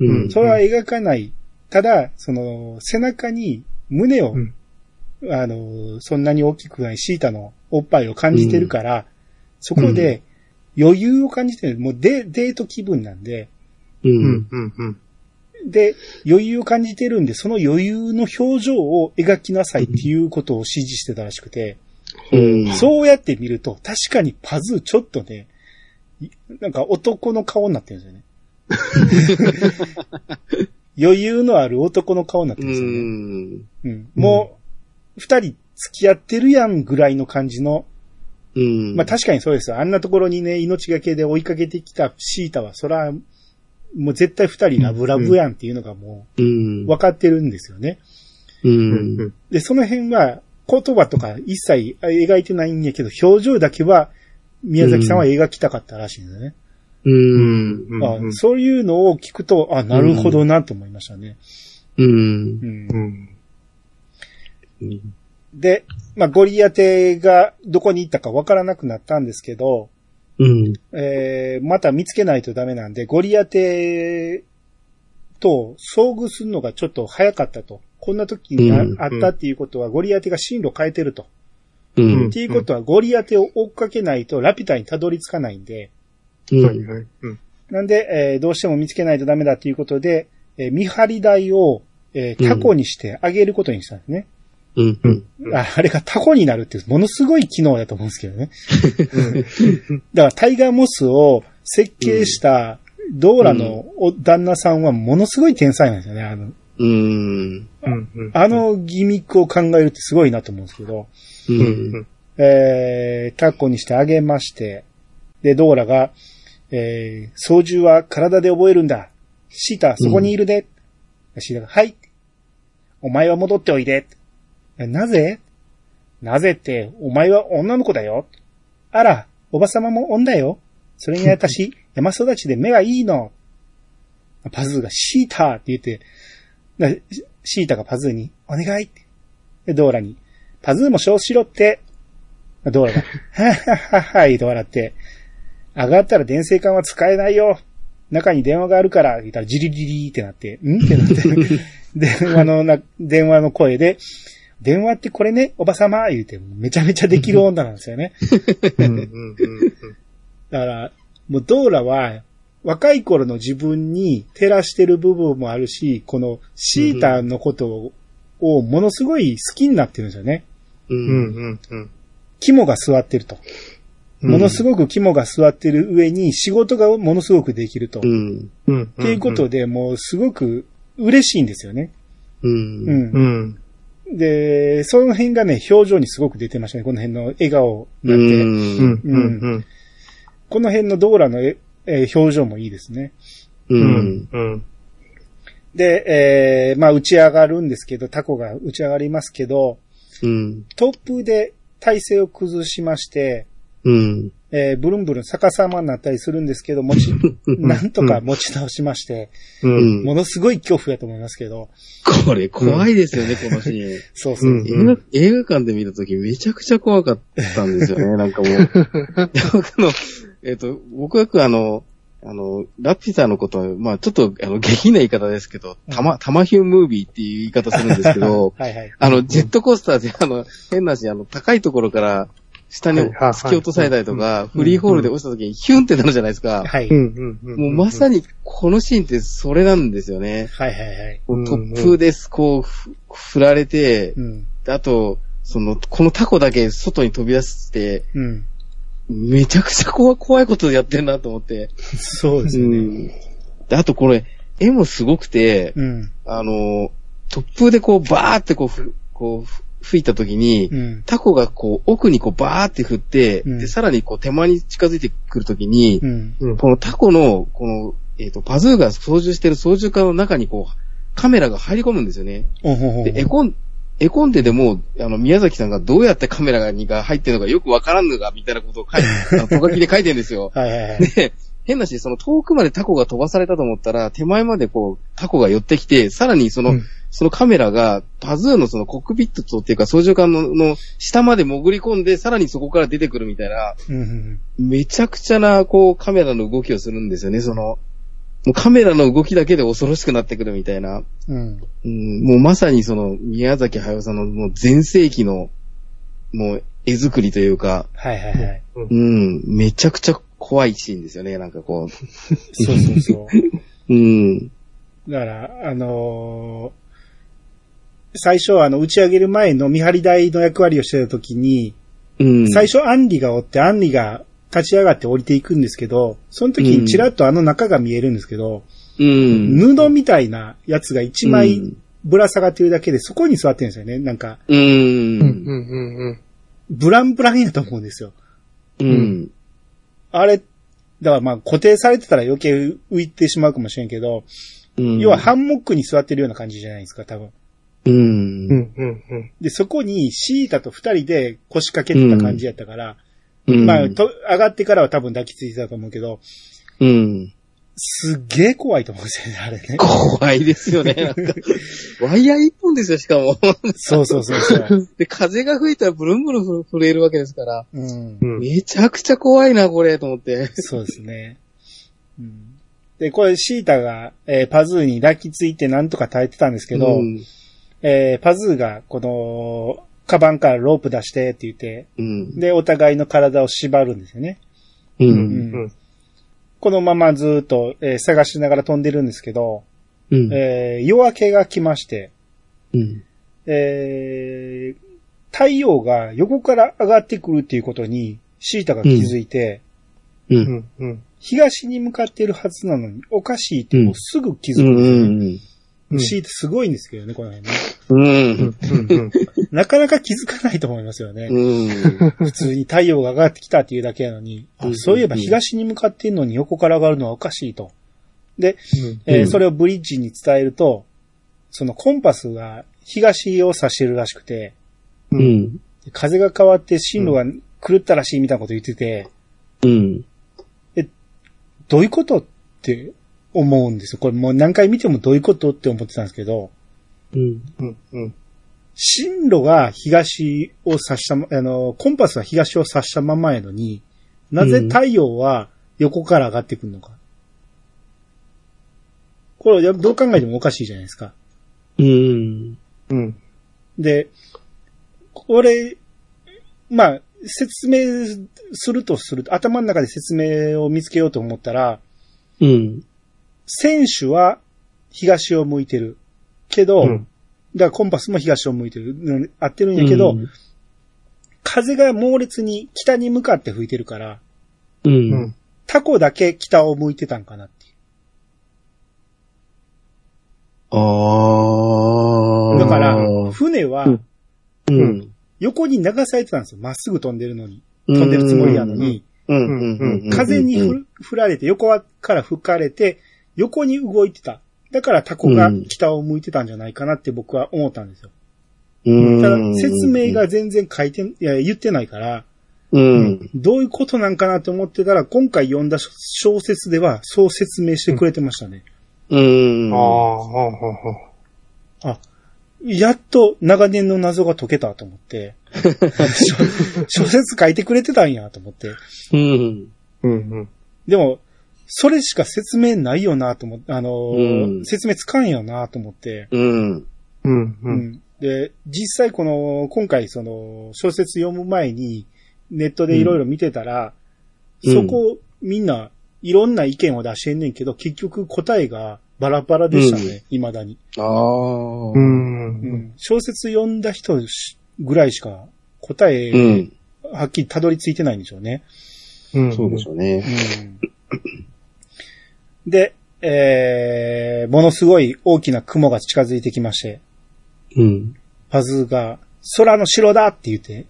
うん。それは描かない。ただ、その、背中に胸を、うんあの、そんなに大きくないシータのおっぱいを感じてるから、そこで余裕を感じてる。もうデデート気分なんで、う。うんん。うん。うん。で、余裕を感じてるんで、その余裕の表情を描きなさいっていうことを指示してたらしくて、うん。そうやって見ると、確かにパズーちょっとね、いなんか男の顔になってるんですよね。余裕のある男の顔になってうるんですよね。ん。うん。もう、二人付き合ってるやんぐらいの感じの、うん。まあ確かにそうですよ。あんなところにね、命がけで追いかけてきたシータは、そら、もう絶対二人ラブラブやんっていうのがもう分かってるんですよね。で、その辺は、言葉とか一切描いてないんやけど、表情だけは、宮崎さんは描きたかったらしいんですね。うん。うん。あそういうのを聞くと、あ、なるほどなと思いましたね。うん。うんうん。で、まあ、ゴリアテがどこに行ったかわからなくなったんですけど、うん。えー、また見つけないとダメなんで、ゴリアテと遭遇するのがちょっと早かったと。こんな時にあったっていうことは、ゴリアテが進路変えてると。うんっていうことは、ゴリアテを追っかけないとラピュタにたどり着かないんで、はいはい。うん。なんで、えーどうしても見つけないとダメだということで、えー見張り台を、えータコにしてあげることにしたんですね。うん。うん。ああれがタコになるってものすごい機能だと思うんですけどね。だからタイガーモスを設計したドーラのお旦那さんはものすごい天才なんですよね。あの、うん。うん。あのギミックを考えるってすごいなと思うんですけど、う。うんん。えー、タコにしてあげまして、で、ドーラが、えー、操縦は体で覚えるんだ。シータ、そこにいるで。シータが、はい。お前は戻っておいで。えなぜ？なぜって、お前は女の子だよ。あら、おばさまも女よ。それに私、山育ちで目がいいの。パズーがシータって言って、なシータがパズーに、お願いって。で、ドーラに、パズーもそうしろって。ドーラが、はっはっはっは、言うと笑って、上がったら電線管は使えないよ。中に電話があるから、言ったらジリリリってなって、ん？ってなって、電話のな、電話の声で、電話ってこれね、おばさま。言うて、めちゃめちゃできる女なんですよね。だから、もうドーラは、若い頃の自分に照らしてる部分もあるし、このシータのことををものすごい好きになってるんですよね。う。うんん。うん。肝が座ってると。ものすごく肝が座ってる上に仕事がものすごくできると。っうん。うん。ていうことで、もうすごく嬉しいんですよね。う。うんん。うん。で、その辺がね、表情にすごく出てましたね。この辺の笑顔になって。うん。うん。この辺のドーラのええー表情もいいですね。う。うんん。うん。で、えー、まあ打ち上がるんですけど、タコが打ち上がりますけど、うん。トップで体勢を崩しまして、うん。えー、ブルンブルン逆さまになったりするんですけど、持ち、なんとか持ち直しまして、う。うんん。ものすごい恐怖やと思いますけど、これ怖いですよね、このシーン。そうそう。うん映画、映画館で見たときめちゃくちゃ怖かったんですよね、なんかもう。で僕の、えっ、と、僕はあの、あの、ラピュタのことは、まあちょっと、あの、下品な言い方ですけど、たま、たまヒュームービーっていう言い方するんですけど、はいはい。あの、ジェットコースターで、あの、変なし、あの、高いところから、下に突き落とされたりとか、フリーホールで落ちた時にヒュンってなるじゃないですか。はい。もうまさに、このシーンってそれなんですよね。はいはいはい。うんトップです、こう、ふ振られて、うん。あと、その、このタコだけ外に飛び出して、うん。めちゃくちゃ怖い怖いことやってんなと思って。そうですよね。うん。で、あとこれ、絵もすごくて、うん。あの、突風でこう、バーってこうふ、こうふ、吹いた時に、うん。タコがこう、奥にこう、バーって振って、うんで、さらにこう、手前に近づいてくる時に、うん。うん。このタコの、この、えっ、と、パズーが操縦してる操縦桿の中にこう、カメラが入り込むんですよね。で、絵コン、絵コンテでもう、あの、宮崎さんがどうやってカメラにが入ってるのかよくわからんのか、みたいなことを書いて、あのとがきで書いてるんですよ。はいはいはい。で、変なし、その遠くまでタコが飛ばされたと思ったら、手前までこう、タコが寄ってきて、さらにその、うんそのカメラが、パズーのそのコックピットっていうか操縦桿のの下まで潜り込んで、さらにそこから出てくるみたいな、うんうんめちゃくちゃな、こう、カメラの動きをするんですよね、その、もうカメラの動きだけで恐ろしくなってくるみたいな。うん。うん、もうまさにその、宮崎駿さんのもう全盛期の、もう絵作りというか、はいはいはい。うん、めちゃくちゃ怖いシーンですよね、なんかこう。そうそうそう。うん。だから、あのー最初あの、打ち上げる前の見張り台の役割をしてた時に、うん。最初アンリがおって、アンリが立ち上がって降りていくんですけど、その時にちらっとあの中が見えるんですけど、うん。布みたいなやつが一う枚んぶら下がってるだけで、そこに座ってるんですよね。なんか。ブランブランやと思うんですよ。うん。あれ、だからまあ固定されてたら余計浮いてしまうかもしれんけど、うん。要はハンモックに座ってるような感じじゃないですか、多分。うん。で、そこにシータと二人で腰掛けてた感じやったから、うん。まあ、と、上がってからは多分抱きついてたと思うけど、うん。すっげえ怖いと思うんですよね、あれね。怖いですよね、なんか。ワイヤー一本ですよ、しかも。そうそうそうそう。で、風が吹いたらブルンブルン震えるわけですから。うん。うんめちゃくちゃ怖いな、これ、と思って。そうですね。うん。で、これシータが、えーパズーに抱きついてなんとか耐えてたんですけど、うん。えーパズーが、この、カバンからロープ出してって言って、うん。で、お互いの体を縛るんですよね。う。うんんうん。このままずーっと、えー探しながら飛んでるんですけど、うん。えー夜明けが来まして、うん。えー太陽が横から上がってくるっていうことに、シータが気づいて、う。うんんうん。東に向かってるはずなのに、おかしいってもうすぐ気づうん。くんですよね。うん。うんシータすごいんですけどね、この辺ね。うん。なかなか気づかないと思いますよね。うん。普通に太陽が上がってきたっていうだけなのに、そういえば東に向かってんのに横から上がるのはおかしいと。で、えーうんそれをブリッジに伝えると、そのコンパスが東を指してるらしくて、う。うんん。風が変わって進路が狂ったらしいみたいなこと言ってて、うん。どういうことって思うんですよ。これもう何回見てもどういうことって思ってたんですけど、うん。うんうん。進路が東を指したま、あの、コンパスは東を指したままやのに、なぜ太陽は横から上がってくるのか。これ、どう考えてもおかしいじゃないですか。うん。うん。で、これ、まあ、説明するとすると、頭の中で説明を見つけようと思ったら、うん。選手は東を向いてる。けど、うんだからコンパスも東を向いてる。うん合ってるんやけど、風が猛烈に北に向かって吹いてるから、う。うんん。タコだけ北を向いてたんかなっていう。ああ。だから、船はうんうん。横に流されてたんですよ。まっすぐ飛んでるのに。飛んでるつもりやのに。うん。うん。うん。風にふ振られて、横から吹かれて、横に動いてた。だからタコが北を向いてたんじゃないかなって僕は思ったんですよ。うん。ただ、説明が全然書いて、いや、言ってないから、うん。どういうことなんかなと思ってたら、今回読んだ小説ではそう説明してくれてましたね。うん。ああ、はあ、はあ、やっと長年の謎が解けたと思って、小小説書いてくれてたんやと思って。うん。うんうん。でも、それしか説明ないよなと思って、あのーうん説明つかんよなと思って。うん。うんう。うんん。で、実際この、今回その、小説読む前に、ネットでいろいろ見てたら、うんそこ、みんな、いろんな意見を出してんねんけど、結局答えがバラバラでしたね、未だに。ああ。う。うんん。小説読んだ人しぐらいしか答うえ、ん。はっきりたどり着いてないんでしょうね。うん。そうでしょうね。うん。で、えー、ものすごい大きな雲が近づいてきまして、うん。パズーが、空の城だって言って、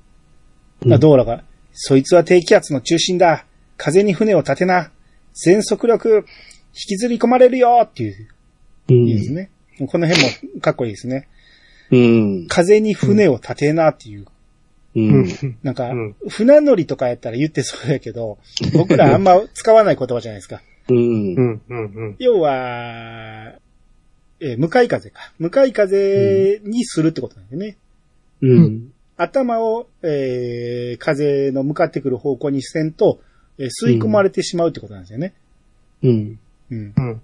うんドーラが、そいつは低気圧の中心だ。風に船を立てな。全速力、引きずり込まれるよっていう、ういいですん。ね。この辺もかっこいいですね。うん。風に船を立てなっていう。ううん。なんかうん、船乗りとかやったら言ってそうやけど、僕らあんま使わない言葉じゃないですか。うんう。ん。うん。要は、えー向かい風か。向かい風にするってことなんだよね。うん。頭を、えー風の向かってくる方向にせんと、えー吸い込まれてしまうってことなんですよね。うん。うん。うん。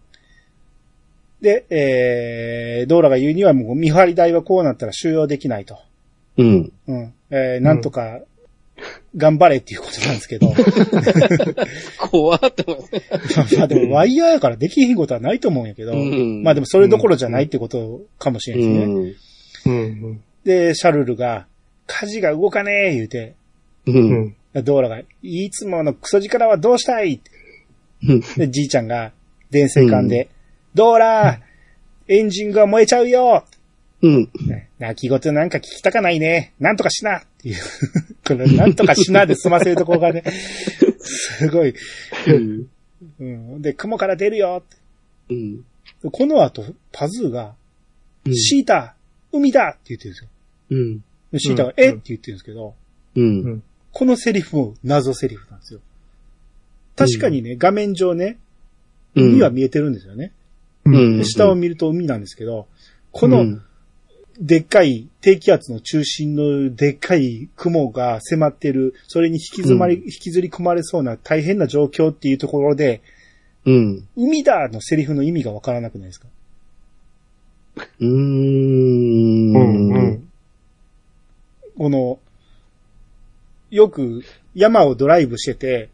で、えー、ドーラが言うにはもう見張り台はこうなったら収容できないと。うん。うん。えー、なんとか、頑張れっていうことなんですけど。怖って思い まあでもワイヤーやからできひんことはないと思うんやけど、うんまあでもそれどころじゃないってことかもしれないですね。うん。うん。で、シャルルが、火事が動かねえ言うて、う。うんん。ドーラが、いつものクソ力はどうしたい？で、じいちゃんが、電線管で、ドーラエンジンが燃えちゃうようん。ね泣き言なんか聞きたかないね。なんとかしないう。この、なんとかしなで済ませるところがね、すごい。うん。うん、で、雲から出るよってうん。この後、パズーが、うんシータ海だって言ってるんですよ。うん。でシータが、うんえ？って言ってるんですけど、うん。このセリフも謎セリフなんですよ。確かにね、画面上ね、海は見えてるんですよね。うん。で下を見ると海なんですけど、このでっかい低気圧の中心のでっかい雲が迫ってる、それに引きずまり、うん引きずり込まれそうな大変な状況っていうところで、うん。海だのセリフの意味がわからなくないですか？うーん。うん。うん。この、よく山をドライブしてて、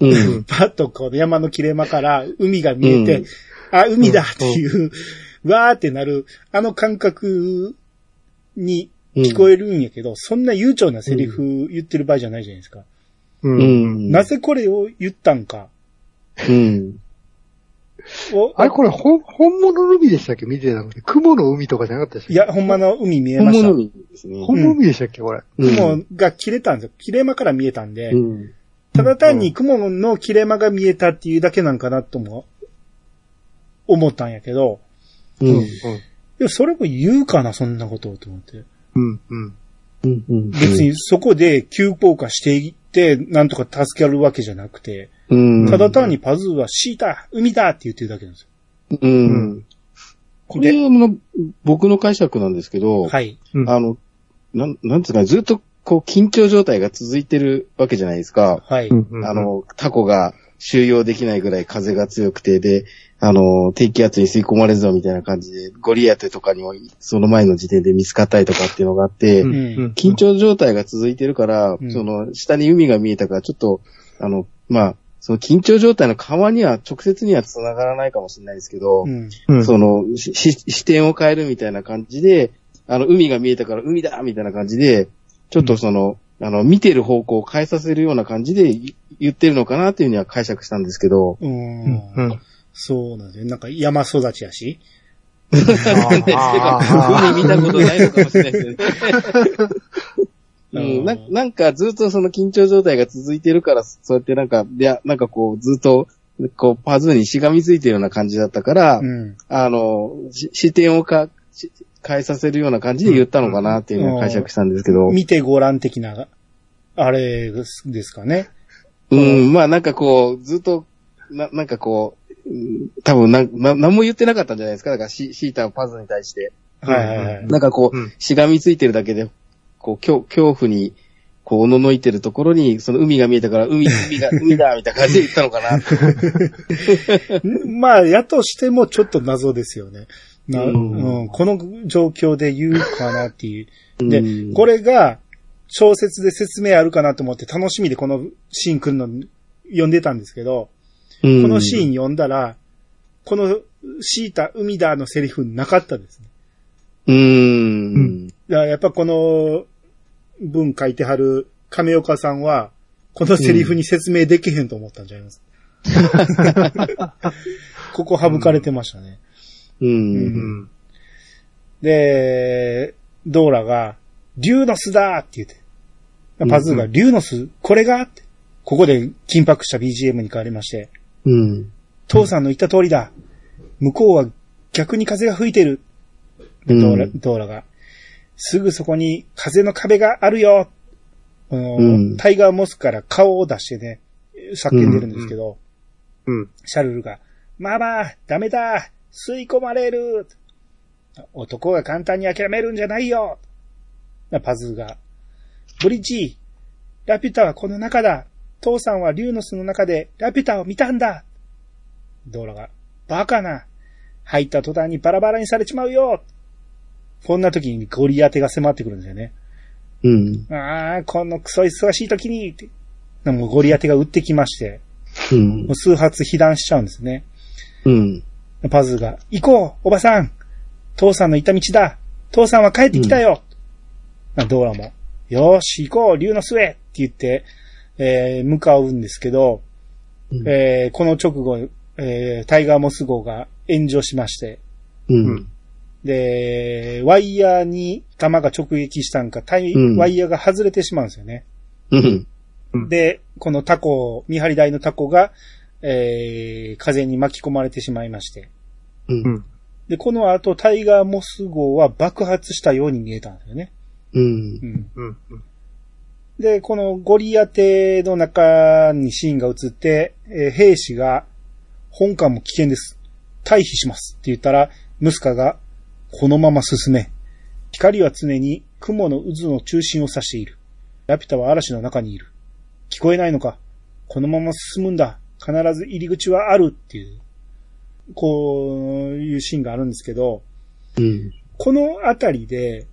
うん。パッとこう山の切れ間から海が見えて、うんあ、海だっていう、わーってなる、あの感覚に聞こえるんやけど、そんな悠長なセリフ言ってる場合じゃないじゃないですか。う。うんん。なぜこれを言ったんかうん。を、あれこれ、ほん、本物の海でしたっけ？見てなくて。雲の海とかじゃなかったでしたっけ？いや、ほんまの海見えました本物。海ですね。本物の海でしたっけ？これ。うん雲が切れたんですよ。切れ間から見えたんで、うん。ただ単に雲の切れ間が見えたっていうだけなんかなとも思ったんやけど、うん。いや、それも言うかな、そんなことをと思って。うん。うん。うん。うん。別にそこで急降下していって、なんとか助けるわけじゃなくて、うん。ただ単にパズーはシータ、海だって言ってるだけなんですよ。うん。これの、僕の解釈なんですけど、はい。うんあの、なん、なんつうか、ずっと、こう、緊張状態が続いてるわけじゃないですか。はい。うんあ、の、タコが収容できないぐらい風が強くて、で、あの、低気圧に吸い込まれるぞみたいな感じで、ゴリアテとかにも、その前の時点で見つかったりとかっていうのがあって、うんうん緊張状態が続いてるから、うんその、下に海が見えたから、ちょっと、あの、まあ、その緊張状態の緩和には直接には繋がらないかもしれないですけど、うん。うん。その、視点を変えるみたいな感じで、あの、海が見えたから海だみたいな感じで、ちょっとその、あの、見てる方向を変えさせるような感じでい言ってるのかなっていうには解釈したんですけど、う。うんん。そうなんですよ。なんか山育ちやし。あ海 見たことないのかもしれないですよね。ううんん、ななんかずっとその緊張状態が続いてるから、そうやってなんか、いや、なんかこう、ずっと、こう、パズーにしがみついてるような感じだったから、うん。あの、し視点をか、し変えさせるような感じで言ったのかなっていうのを解釈したんですけど、見てごらん的な、あれですかね。うん、まあなんかこう、ずっと、な、なんかこう、うん多分な、な、何も言ってなかったんじゃないですか。だからシ、シータのパズーに対して。はいはいはい。なんかこう、うんしがみついてるだけで、こう、恐恐怖に、こう、おののいてるところに、その海が見えたから、海、海が、海だみたいな感じで言ったのかな。ん まあ、やとしてもちょっと謎ですよね。なうんうんこの状況で言うかなっていう。で、うんこれが小説で説明あるかなと思って楽しみでこのシーン来るの読んでたんですけど、うんこのシーン読んだら、このシータ、海だのセリフなかったですね。うーん。だからやっぱこの文書いてはる亀岡さんは、このセリフに説明できへんと思ったんじゃないます？ここ省かれてましたね。う。うんん。で、ドーラが、リューノスだって言って。パズーが、リューノスこれがって。ここで緊迫した BGM に変わりまして、うん。父さんの言った通りだ。向こうは逆に風が吹いてる。うんドーラドーラが。すぐそこに風の壁があるよ。うんタイガーモスから顔を出してね、叫んでるんですけど、うん。シャルルが、ママ、ダメだ吸い込まれる男が簡単に諦めるんじゃないよパズーが、ブリッジラピュタはこの中だ父さんはリューノスの中でラピュタを見たんだドーラが、バカな入った途端にバラバラにされちまうよこんな時にゴリ当てが迫ってくるんですよね。うん。ああ、このクソ忙しい時にって、もうゴリ当てが撃ってきまして、うんもう。数発被弾しちゃうんですね。うん。パズーが、行こうおばさん。父さんの行った道だ。父さんは帰ってきたよ、ドーラも、よーし行こう竜の巣へ。って言って、えー向かうんですけど、うん。えーこの直後、えータイガーモス号が炎上しまして、うん。で、ワイヤーに弾が直撃したんか、タイ、うん。ワイヤーが外れてしまうんですよね。うん。うん。で、このタコ、見張り台のタコが、えー風に巻き込まれてしまいまして。う。うんん。で、この後、タイガーモス号は爆発したように見えたんですよね。うんう。ん。うん。で、このゴリアテの中にシーンが映って、えー兵士が、本艦も危険です。退避しますって言ったら、ムスカが、このまま進め。光は常に雲の渦の中心を指している。ラピュタは嵐の中にいる。聞こえないのかこのまま進むんだ。必ず入り口はあるっていう、こういうシーンがあるんですけど、うん。このあたりで、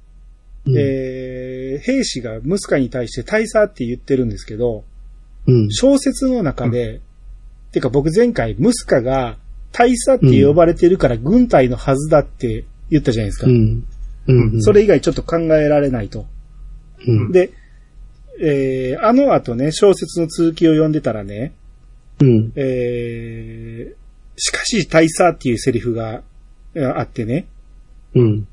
うんえー兵士がムスカに対して大佐って言ってるんですけど、うん。小説の中で、てか僕前回ムスカが大佐って呼ばれてるから軍隊のはずだって言ったじゃないですか。うん。うん。それ以外ちょっと考えられないと。うん。で、えーあの後ね、小説の続きを読んでたらね、うん。えーしかし大佐っていうセリフがえーあってね、うん。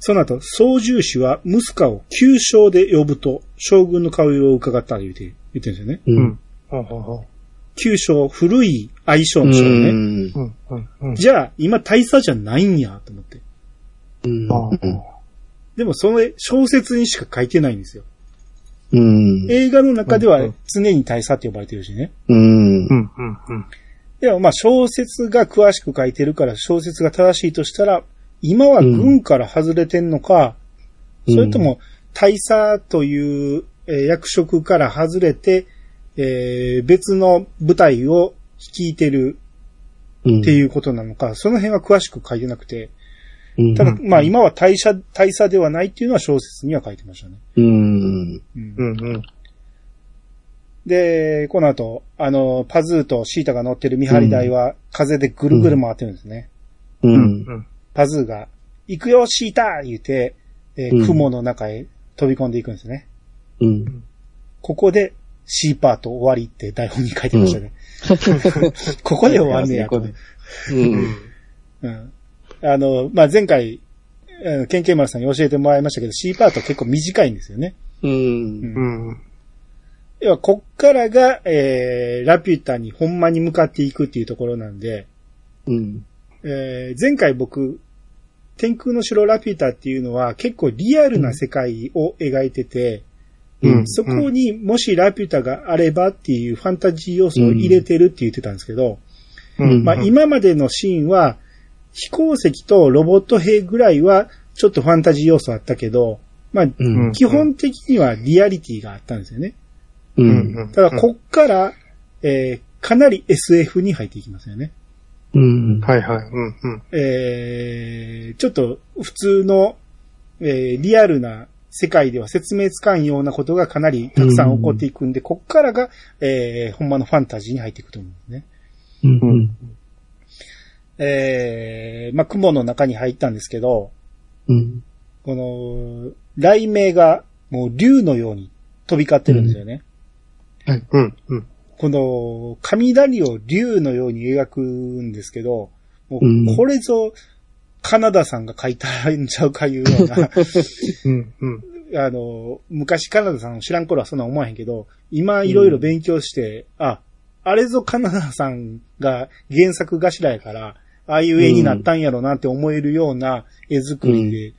その後、操縦士はムスカを旧称で呼ぶと将軍の顔色を伺ったと言って、言ってるんですよね。う。うんん。ほうほうほ旧称、古い愛称うの称ね。う。ん。うん。じゃあ、今大佐じゃないんや、と思って。うん。あでも、その小説にしか書いてないんですよ。うん。映画の中ではうん常に大佐って呼ばれてるしね。うん。うん。うん。うん。でも、まあ、小説が詳しく書いてるから、小説が正しいとしたら、今は軍から外れてんのか、うんそれとも、大佐という、えー役職から外れて、えー別の部隊を率いてるうん。っていうことなのか、その辺は詳しく書いてなくて、うん。ただ、うんまあ今は大佐、大佐ではないっていうのは小説には書いてましたね。うん。うんうん。うん。で、この後、あの、パズーとシータが乗ってる見張り台は風でぐるぐる回ってるんですね。う。うんん。パズーが、行くよ、シータ言うて、えーうん雲の中へ飛び込んでいくんですね。うん。ここで C パート終わりって台本に書いてましたね。ここで終わんねやと。うん。うん。あの、まあ、前回、えーケンケンマルさんに教えてもらいましたけど、C パート結構短いんですよね。うん。うん。要は、こっからが、えー、ラピュタにほんまに向かっていくっていうところなんで、うん。えー、前回僕、天空の城ラピュタっていうのは結構リアルな世界を描いてて、うん。そこにもしラピュタがあればっていうファンタジー要素を入れてるって言ってたんですけど、うん。まあ今までのシーンは飛行石とロボット兵ぐらいはちょっとファンタジー要素あったけど、まあうん。基本的にはリアリティがあったんですよね。う。うんん。ただこっから、えーかなり SF に入っていきますよね。うん。はいはい。うん。うん。えーちょっと普通の、えーリアルな世界では説明つかんようなことがかなりたくさん起こっていくんで、こっからが、えーほんまのファンタジーに入っていくと思うんですね。うん。えーまあ、雲の中に入ったんですけど、うん。この、雷鳴がもう竜のように飛び交ってるんですよね。うん。うん。この、雷を竜のように描くんですけど、もうんうこれぞ、カナダさんが書いたんちゃうかいうような、うん。うん。あの、昔カナダさんを知らん頃はそんな思わへんけど、今いろいろ勉強して、あ、あれぞカナダさんが原作頭やから、ああいう絵になったんやろなって思えるような絵作りで、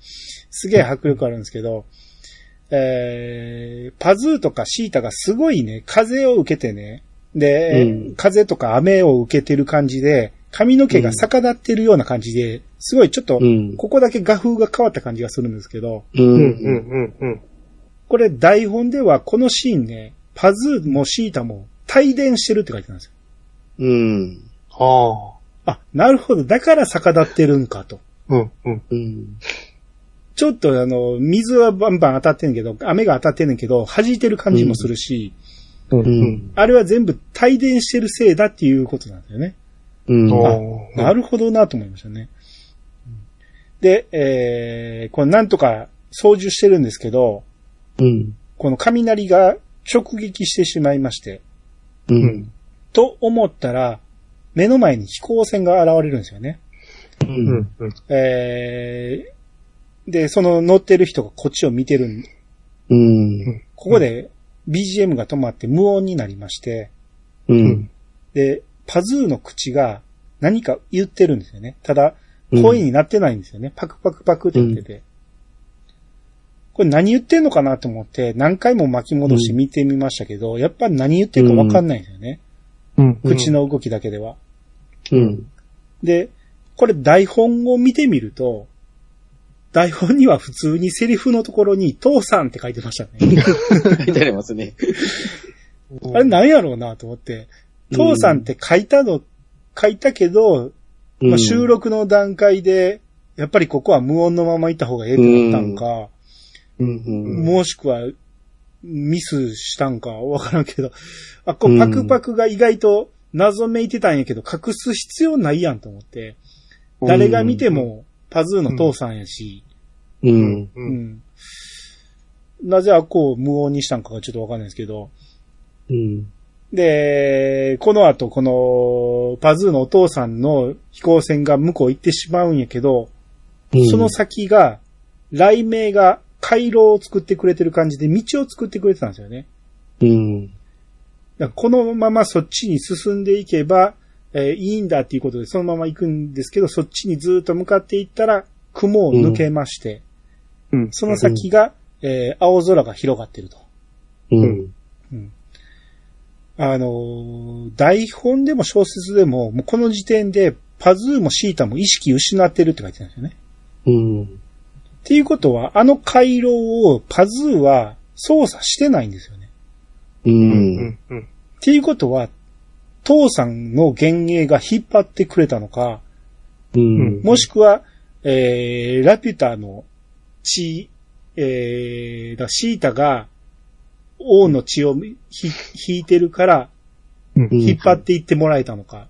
すげえ迫力あるんですけど、えー、パズーとかシータがすごいね、風を受けてね、で、うん風とか雨を受けてる感じで、髪の毛が逆立ってるような感じで、すごいちょっとう、ん。ここだけ画風が変わった感じがするんですけど、う。うん、うんん、うん、これ台本ではこのシーンね、パズーもシータも帯電してるって書いてあるんですよ。うん。ああ。あ、なるほど。だから逆立ってるんかと。うん、うん。うん。ちょっとあの、水はバンバン当たってんけど、雨が当たってんねんけど、弾いてる感じもするし、うん、ううん。ん。あれは全部帯電してるせいだっていうことなんですよね。うん。なるほどなと思いましたね。で、えー、これなんとか操縦してるんですけど、うん。この雷が直撃してしまいまして、う。うんん。と思ったら、目の前に飛行船が現れるんですよね。う。うんん、うん。えー、で、その乗ってる人がこっちを見てるんうん。ここで BGM が止まって無音になりまして、う。うんん。で、パズーの口が何か言ってるんですよね。ただ、うん声になってないんですよね。パクパクパクって言ってて。これ何言ってんのかなと思って何回も巻き戻して見てみましたけど、やっぱ何言ってるかわかんないんですよね。うん。口の動きだけでは。うん。で、これ台本を見てみると、台本には普通にセリフのところに、父さんって書いてましたね。書いてありますね。あれ何やろうなと思って、父さんって書いたの、書いたけど、まあ、収録の段階で、やっぱりここは無音のまま行った方がええと思ったんか、うん。うん。もしくはミスしたんかわからんけど、あ、こうパクパクが意外と謎めいてたんやけど、隠す必要ないやんと思って、誰が見てもパズーの父さんやし、うん。う。うんん。なぜあこう無音にしたんかがちょっとわかんないですけど、うん。で、この後、この、パズーのお父さんの飛行船が向こう行ってしまうんやけど、その先が、雷鳴が回廊を作ってくれてる感じで道を作ってくれてたんですよね。うん。このままそっちに進んでいけば、えーいいんだっていうことでそのまま行くんですけど、そっちにずっと向かっていったら、雲を抜けまして、うん。その先が、えー青空が広がってると。うん。あのー台本でも小説でも、もうこの時点で、パズーもシータも意識失ってるって書いてあるんですよね。うん。っていうことは、あの回廊をパズーは操作してないんですよね。う。うんん。うん。っていうことは、父さんの幻影が引っ張ってくれたのか、うん。もしくは、えー、ラピュタの血、えー、だシータが王の血をひ引いてるから、うん。引っ張っていってもらえたのか、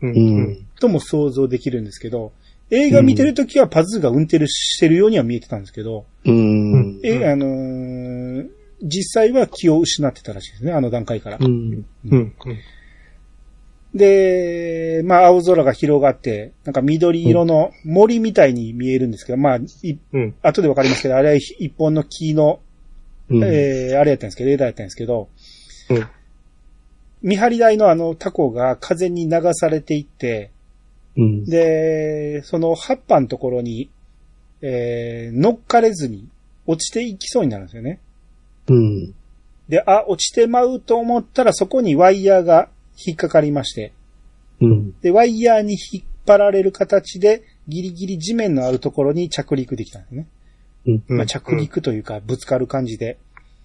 う。うんん。とも想像できるんですけど、映画見てるときはパズーが運転してるようには見えてたんですけど、うん。え、あのー実際は気を失ってたらしいですね、あの段階から。うん。うん。で、まあ青空が広がって、なんか緑色の森みたいに見えるんですけど、まあ、いうん。後でわかりますけど、あれは一本の木の、うん。えー、あれやったんですけど、レーダーやったんですけど、うん。見張り台のあのタコが風に流されていって、うん。で、その葉っぱのところに、えー、乗っかれずに落ちていきそうになるんですよね。うん。で、あ、落ちてまうと思ったらそこにワイヤーが引っかかりまして、うん。で、ワイヤーに引っ張られる形でギリギリ地面のあるところに着陸できたんですね。うん。まあ、着陸というかぶつかる感じで、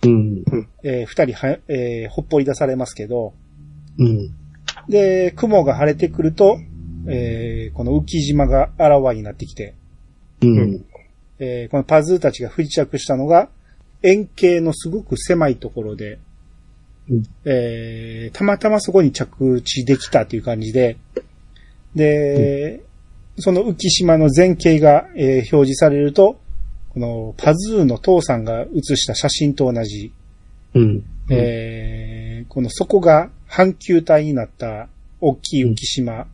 うん。えー二人は、えーほっぽり出されますけど、うん。で、雲が晴れてくると、えーこの浮島があらわになってきて、うん。えーこのパズーたちが不時着したのが、円形のすごく狭いところで、うんえーたまたまそこに着地できたという感じで、で、その浮島の全景が、えー表示されると、このパズーの父さんが写した写真と同じ、うん。えーこの底が半球体になった大きい浮島、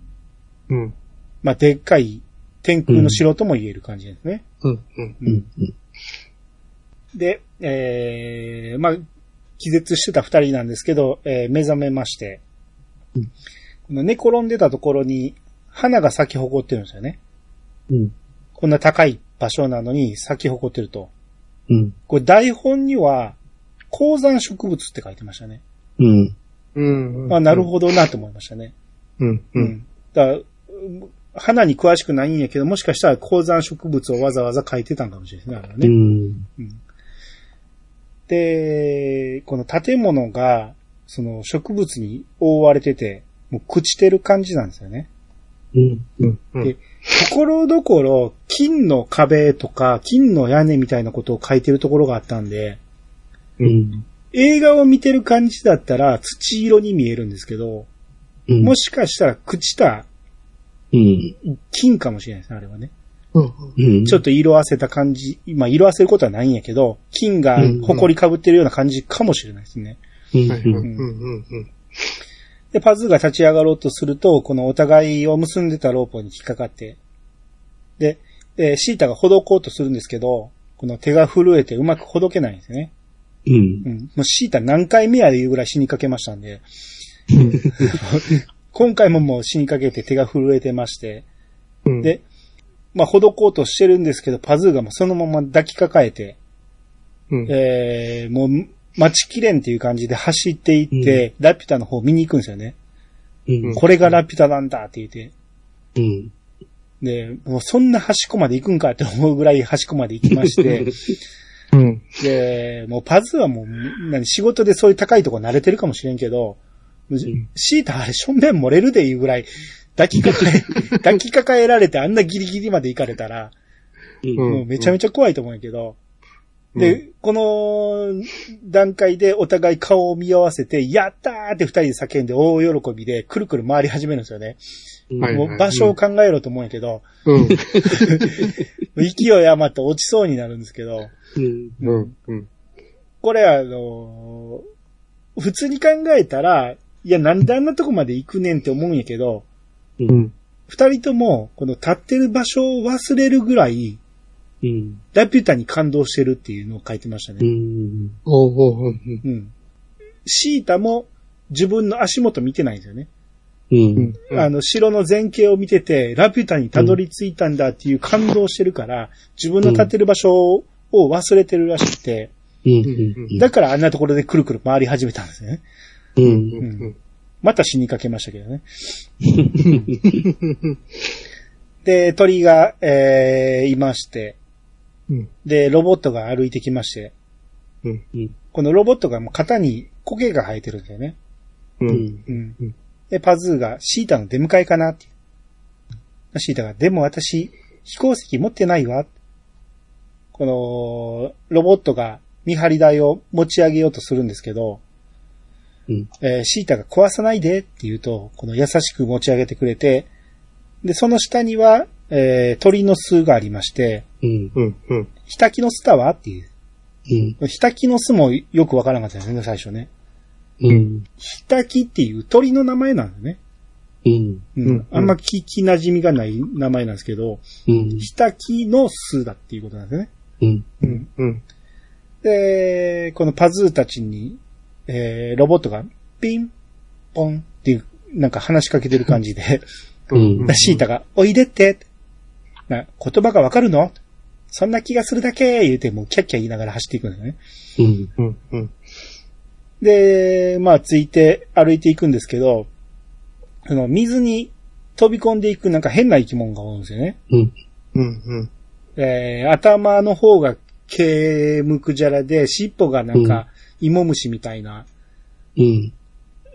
うん。まあ、でっかい天空の城とも言える感じですね。うん。うん。うん。で、えー、まあ、気絶してた二人なんですけど、えー目覚めまして、うんこの寝転んでたところに花が咲き誇ってるんですよね。うん。こんな高い場所なのに咲き誇ってると。うん。これ台本には、高山植物って書いてましたね。うん。うん。あ、なるほどなと思いましたね。ど。うん。う。うんん。だ花に詳しくないんやけど、もしかしたら高山植物をわざわざ書いてたんかもしれないね。うん。うんで、この建物が、その植物に覆われてて、もう朽ちてる感じなんですよね。うん。うん。うん。でところどころ、金の壁とか、金の屋根みたいなことを書いてるところがあったんで、うん。映画を見てる感じだったら土色に見えるんですけど、うん。もしかしたら朽ちたうん。金かもしれないですね、あれはね。ちょっと色あせた感じ、まあ色あせることはないんやけど、金が埃かぶってるような感じかもしれないですね。で、パズーが立ち上がろうとすると、このお互いを結んでたロープに引っかかって、で、でシータがほどこうとするんですけど、この手が震えてうまくほどけないんですよね。うんう。ん。もうシータ何回目やでいうぐらい死にかけましたんで、今回ももう死にかけて手が震えてまして、うん。で、まあ、ほどこうとしてるんですけど、パズーがもうそのまま抱きかかえて、うん。えー、もう、待ちきれんっていう感じで走っていって、ラピュタの方見に行くんですよね。うん。これがラピュタなんだって言って。うん。で、もうそんな端っこまで行くんかって思うぐらい端っこまで行きまして、うん。で、もうパズーはもう、何、仕事でそういう高いとこ慣れてるかもしれんけど、シータあれ正面漏れるでいうぐらい、抱きかかえ、抱きかかえられてあんなギリギリまで行かれたら、うん。もうめちゃめちゃ怖いと思うんやけど、で、この段階でお互い顔を見合わせて、やったーって二人で叫んで大喜びで、くるくる回り始めるんですよね。場所を考えろと思うんやけど、うん。勢い余って落ちそうになるんですけど、うん。うん。うん。これあのー普通に考えたら、いや、なんであんなとこまで行くねんって思うんやけど、う。うんん。二人とも、この立ってる場所を忘れるぐらい、うん。ラピュタに感動してるっていうのを書いてましたうね。ん。おうおううん。うん。シータも自分の足元見てないんですよね。うん。うん。あの、城の前景を見てて、ラピュタにたどり着いたんだっていう感動してるから、自分の立ってる場所を忘れてるらしくて、うん。だからあんなところでくるくる回り始めたんですね。うん。ううんん。また死にかけましたけどね。で、鳥が、えー、いまして、うん。で、ロボットが歩いてきまして、うん。このロボットがもう肩に苔が生えてるんだよね。う。うんん。うんうん。で、パズーがシータの出迎えかなって。シータが、でも私、飛行石持ってないわ。この、ロボットが見張り台を持ち上げようとするんですけど、うん。えーシータが壊さないでって言うと、この優しく持ち上げてくれて、で、その下には、えー鳥の巣がありまして、うん。うん。うん。ヒタキの巣だわっていう。うん。ヒタキの巣もよくわからなかったですね、最初ね。うん。ヒタキっていう鳥の名前なんだよね。うん。うん。うんあんま聞き馴染みがない名前なんですけど、うん。ヒタキの巣だっていうことなんですね。うん。うん。うん。で、このパズーたちに、えー、ロボットがピン、ポンっていう、なんか話しかけてる感じで、うんシータが、おいでって、な言葉がわかるの？そんな気がするだけ言うて、もうキャッキャ言いながら走っていくんだよね。うん。うん。うん。で、まあ、ついて歩いていくんですけど、あの、水に飛び込んでいくなんか変な生き物が多いんですよね。うん。うん。うん。えー、頭の方が毛むくじゃらで、尻尾がなんか、芋虫みたいな、うん。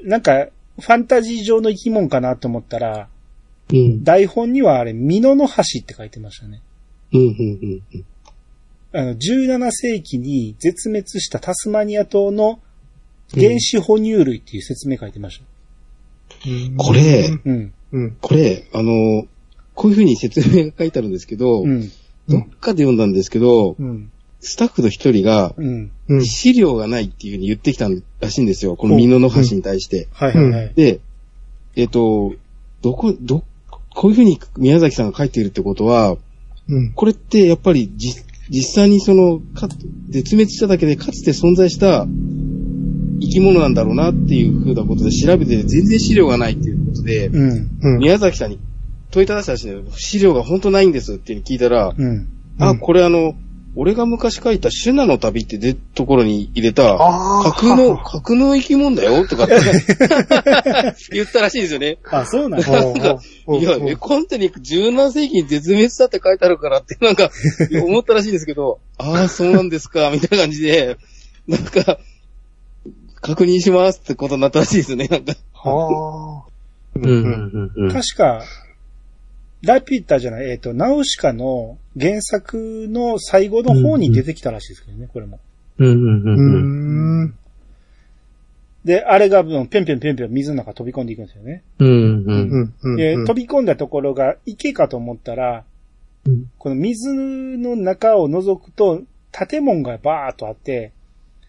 なんか、ファンタジー上の生き物かなと思ったら、うん。台本にはあれ、ミノの橋って書いてましたね。うん。うん。あの、17世紀に絶滅したタスマニア島の原始哺乳類っていう説明書いてました。これ、うん。うん。これ、あの、こういうふうに説明が書いてあるんですけど、うん。どっかで読んだんですけど、うん。スタッフの一人が。資料がないっていうふうに言ってきたらしいんですよ。この美濃の橋に対して。はいはいはい。で、えっ、と、どこ、ど、こういうふうに宮崎さんが書いているってことは、うん。これってやっぱりじ実際にその、か、絶滅しただけでかつて存在した生き物なんだろうなっていうふうなことで調べて全然資料がないっていうことで、うん。うん。宮崎さんに問いただしたらしいんだけど、資料が本当ないんですって聞いたら、うん。あ、うんこれあの、俺が昔書いたシュナの旅ってでところに入れた、ああ。架空の、架空の生き物だよとかって 言ったらしいんですよね。あ、そうなんだ。いや、エコンテに17世紀に絶滅したって書いてあるからってなんか思ったらしいんですけど、ああ、そうなんですか、みたいな感じで、なんか、確認しますってことになったらしいですよね、なんか。はあ。うんうんうん確か、ラピュタじゃない、えっ、と、ナウシカの原作の最後の方に出てきたらしいですけどね、これも。うんうんうーん。で、あれが、うんぴょんぴょんぴょんぴょん水の中飛び込んでいくんですよね。うんう。うんん。うん。で、飛び込んだところが池かと思ったら、うんこの水の中を覗くと、建物がバーっとあって、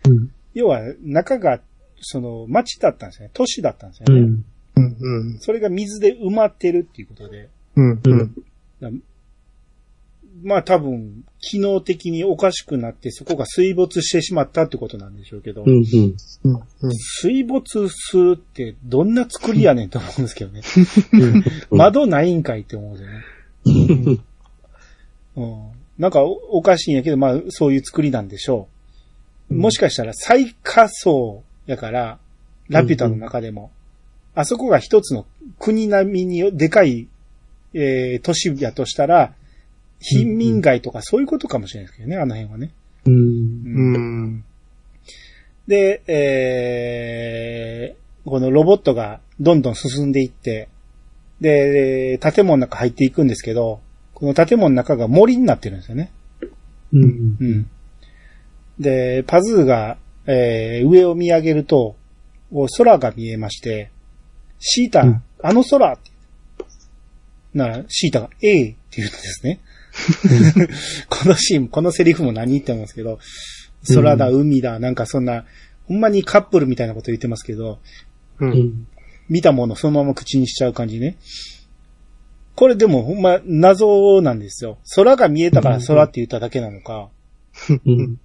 うん要は中が、その、町だったんですよね。都市だったんですよね。うん。うん。うん。それが水で埋まってるっていうことで、うん。うん。まあ多分、機能的におかしくなって、そこが水没してしまったってことなんでしょうけど、うんうん。うん。水没するってどんな作りやねんと思うんですけどね。う ん窓ないんかいって思うんですよね。うん、なんかおおかしいんやけど、まあそういう作りなんでしょう。もしかしたら最下層やから、ラピュタの中でも、あそこが一つの国並みにでかい、えー都市やとしたら、貧民街とかそういうことかもしれないですけどね、あの辺はね。うん。うんうん。で、えー、このロボットがどんどん進んでいって、で、建物の中入っていくんですけど、この建物の中が森になってるんですよね。うん。うん。で、パズーが、えー、上を見上げると、お空が見えまして、シータ、うんあの空。なら、シータが、ええって言うんですね。このシーン、このセリフも何言ってますけど、空だ、海だ、なんかそんな、ほんまにカップルみたいなこと言ってますけど、う。うんん。見たものそのまま口にしちゃう感じね。これでもほんま謎なんですよ。空が見えたから空って言っただけなのか。うん。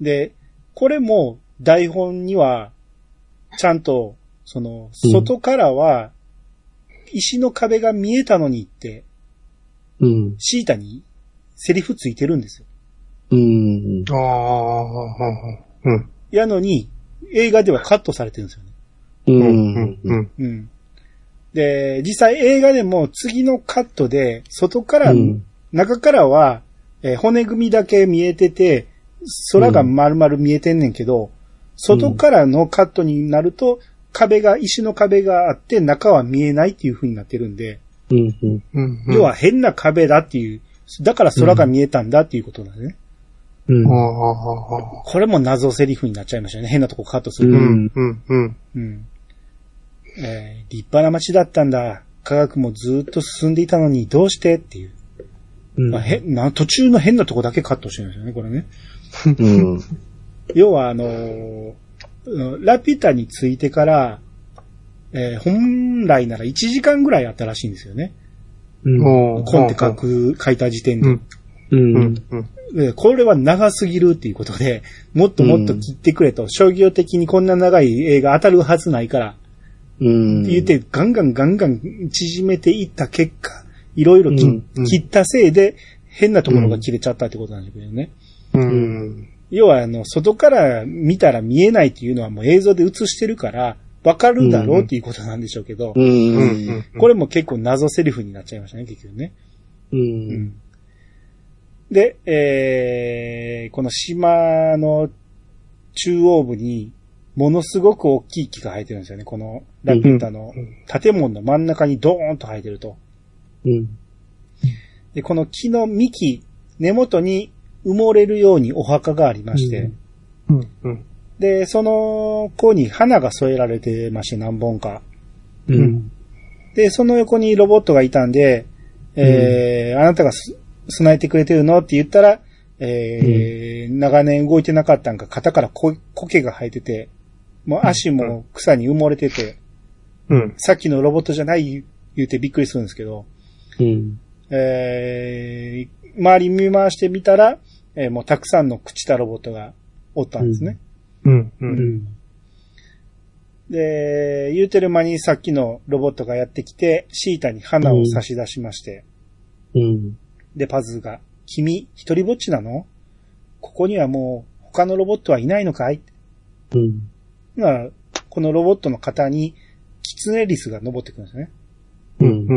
で、これも台本には、ちゃんと、その、外からは、石の壁が見えたのにって、うん。シータにセリフついてるんですよ。うん。ああ。うん。やのに、映画ではカットされてるんですよね。ううん。ん。うん。うん。で、実際映画でも次のカットで、外から、うん中からは、えー骨組みだけ見えてて、空が丸々見えてんねんけど、外からのカットになると、壁が、石の壁があって、中は見えないっていう風になってるんで、うん。うん。うん。要は変な壁だっていう、だから空が見えたんだっていうことなんですね。うんあ。あ。これも謎セリフになっちゃいましたよね。変なとこカットする。ううんん。うん。うん。うん。えー立派な街だったんだ。科学もずっと進んでいたのに、どうしてっていう。うんまあ、へな途中の変なとこだけカットしてるんですよね、これね。うん。要は、あのーうんラピュタについてから、えー本来なら1時間ぐらいあったらしいんですよね。うん。おコンって書。く、書いた時点で。うん。う。うんこれは長すぎるっていうことで、もっともっと切ってくれと、商業的にこんな長い映画当たるはずないから、うん。って言って、ガンガンガンガン縮めていった結果、いろいろ切ったせいで、変なところが切れちゃったってことなんだけどね。うん。要は、あの、外から見たら見えないっていうのはもう映像で映してるから、わかるだろうっていうことなんでしょうけど、う。うんん。これも結構謎セリフになっちゃいましたね、結局ね。う。うんん。で、えー、この島の中央部に、ものすごく大きい木が生えてるんですよね。このラピュタの建物の真ん中にドーンと生えてると。うん。で、この木の幹、根元に埋もれるようにお墓がありまして、うん。うん。で、その子に花が添えられてまして何本か。うん。で、その横にロボットがいたんで、えーあなたがす備えてくれてるのって言ったら、えー長年動いてなかったんか、肩からこ苔が生えてて、もう足も草に埋もれてて、うん。さっきのロボットじゃない言うてびっくりするんですけど、うん。えー周り見回してみたら、えーもうたくさんの朽ちたロボットがおったんですね。うん。う。うんん。で、言うてる間にさっきのロボットがやってきて、シータに花を差し出しまして、うん。で、パズーが、君、一人ぼっちなの？ここにはもう他のロボットはいないのかい？うん。だから、このロボットの型に、キツネリスが登ってくるんですね。う。うんん。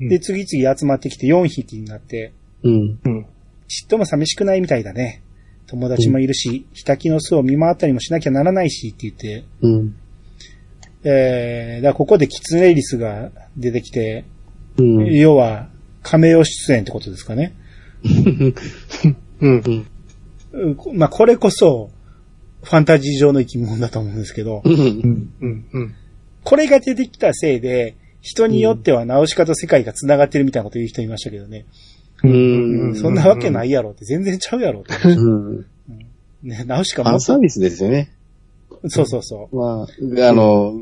うんで、次々集まってきて4匹になって、うん。うん。ちっとも寂しくないみたいだね。友達もいるし、ヒタキの巣を見回ったりもしなきゃならないし、って言って、うん。えー、だからここでキツネリスが出てきて、うん。要は、亀を出演ってことですかね。うん。うんまあ、これこそ、ファンタジー上の生き物だと思うんですけど、うん。うん。うん。これが出てきたせいで、人によってはナウシカと世界が繋がってるみたいなこと言う人いましたけどね。うん。そんなわけないやろって、全然ちゃうやろって。うん。ね、ナウシカファもンサービスですよね。そうそうそう。まあ、あの、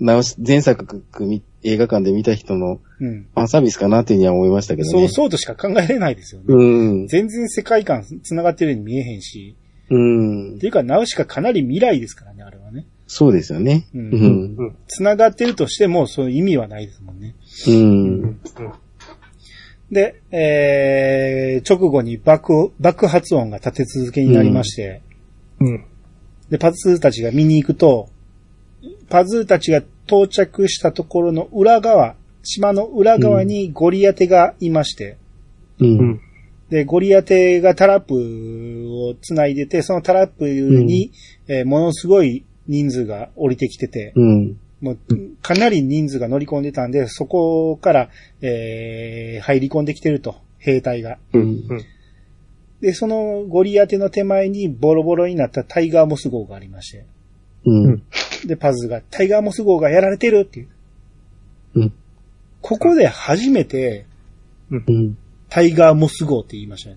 直し、前作見映画館で見た人のうん。ファンサービスかなっていうには思いましたけどね。そう、そうとしか考えれないですよね。うん。全然世界観繋がってるように見えへんし。うんっ。ていうか、ナウシカかなり未来ですからね、あれはね。そうですよね。ううんん。うん。繋がってるとしても、そういう意味はないですもんね。うん。で、えー、直後に爆、爆発音が立て続けになりまして、うん。で、パズーたちが見に行くと、パズーたちが到着したところの裏側、島の裏側にゴリアテがいまして、う。うんん。で、ゴリアテがタラップを繋いでて、そのタラップに、えーものすごい人数が降りてきてて、うん。もう、かなり人数が乗り込んでたんで、そこから、えー入り込んできてると、兵隊が。うん。で、そのゴリアテの手前にボロボロになったタイガーモス号がありまして、うん。で、パズが、タイガーモス号がやられてるっていう。うん。ここで初めて、うん。タイガーモス号って言いましたね。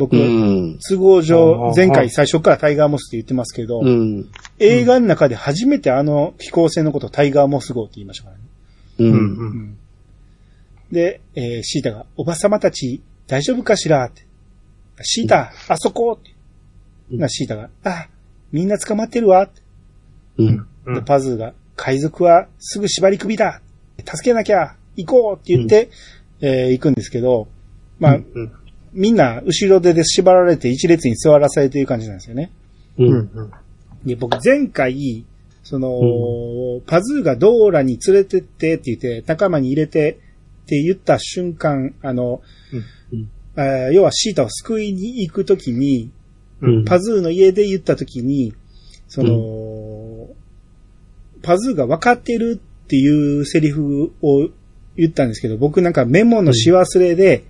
僕、うん。都合上前回最初からタイガーモスって言ってますけど、うん。映画の中で初めてあの飛行船のことをタイガーモス号って言いましたからね。う。うん。うんんで、えーシータが、おばさまたち大丈夫かしらって。シータ、あそこって。うんな、シータが、あ、みんな捕まってるわって。うん。で、パズーが、海賊はすぐ縛り首だ助けなきゃ行こうって言って、えー行くんですけど、まあ、うん。みんな後ろ手で縛られて一列に座らされている感じなんですよね。う。うんん。で、僕前回、その、パズーがドーラに連れてってって言って、仲間に入れてって言った瞬間、あの、うんあー要はシータを救いに行くときに、うん。パズーの家で言ったときに、その、パズーが分かってるっていうセリフを言ったんですけど、僕なんかメモのし忘れで、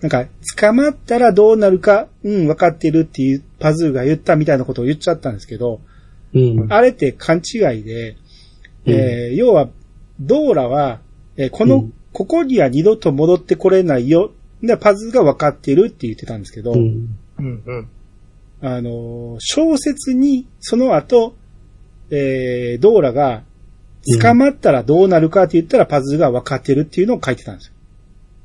なんか、捕まったらどうなるか、うん、分かってるっていうパズーが言ったみたいなことを言っちゃったんですけど、うん。あれって勘違いで、えー要は、ドーラは、えーこの、うんここには二度と戻ってこれないよ。で、パズーが分かってるって言ってたんですけど、うん。うん。うん。あのー、小説に、その後、えー、ドーラが、捕まったらどうなるかって言ったらパズーが分かってるっていうのを書いてたんですよ。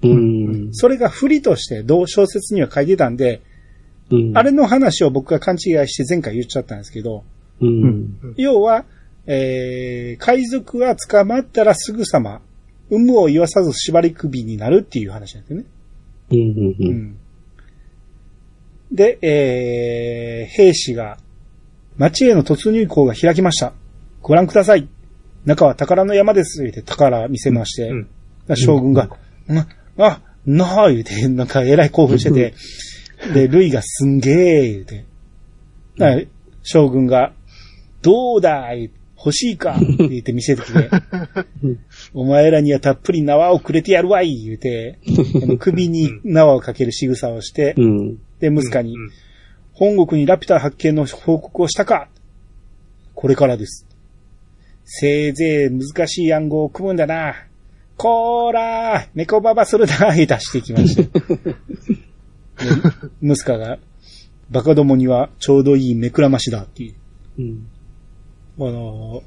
うん。それが不利として、同小説には書いてたんで、うん。あれの話を僕が勘違いして前回言っちゃったんですけど、うん。要は、えー、海賊は捕まったらすぐさま、有無を言わさず縛り首になるっていう話なんですよね。うん。う。うんん。で、えー、兵士が、町への突入口が開きました。ご覧ください。中は宝の山です。言って宝見せまして、うん将軍が、な、あ、なあ、言うて、なんか偉い興奮してて、で、ルイがすんげえ、言うて。だから将軍が、どうだい欲しいかって言って見せてきて、お前らにはたっぷり縄をくれてやるわい言うて、首に縄をかける仕草をしてう、ん。で、ムスカにう、ん本国にラピュタ発見の報告をしたかこれからです。せいぜい難しい暗号を組むんだな。こーらー、猫ババするなー、出してきました。でムスカが、バカどもにはちょうどいい目くらましだっていう。うん。この、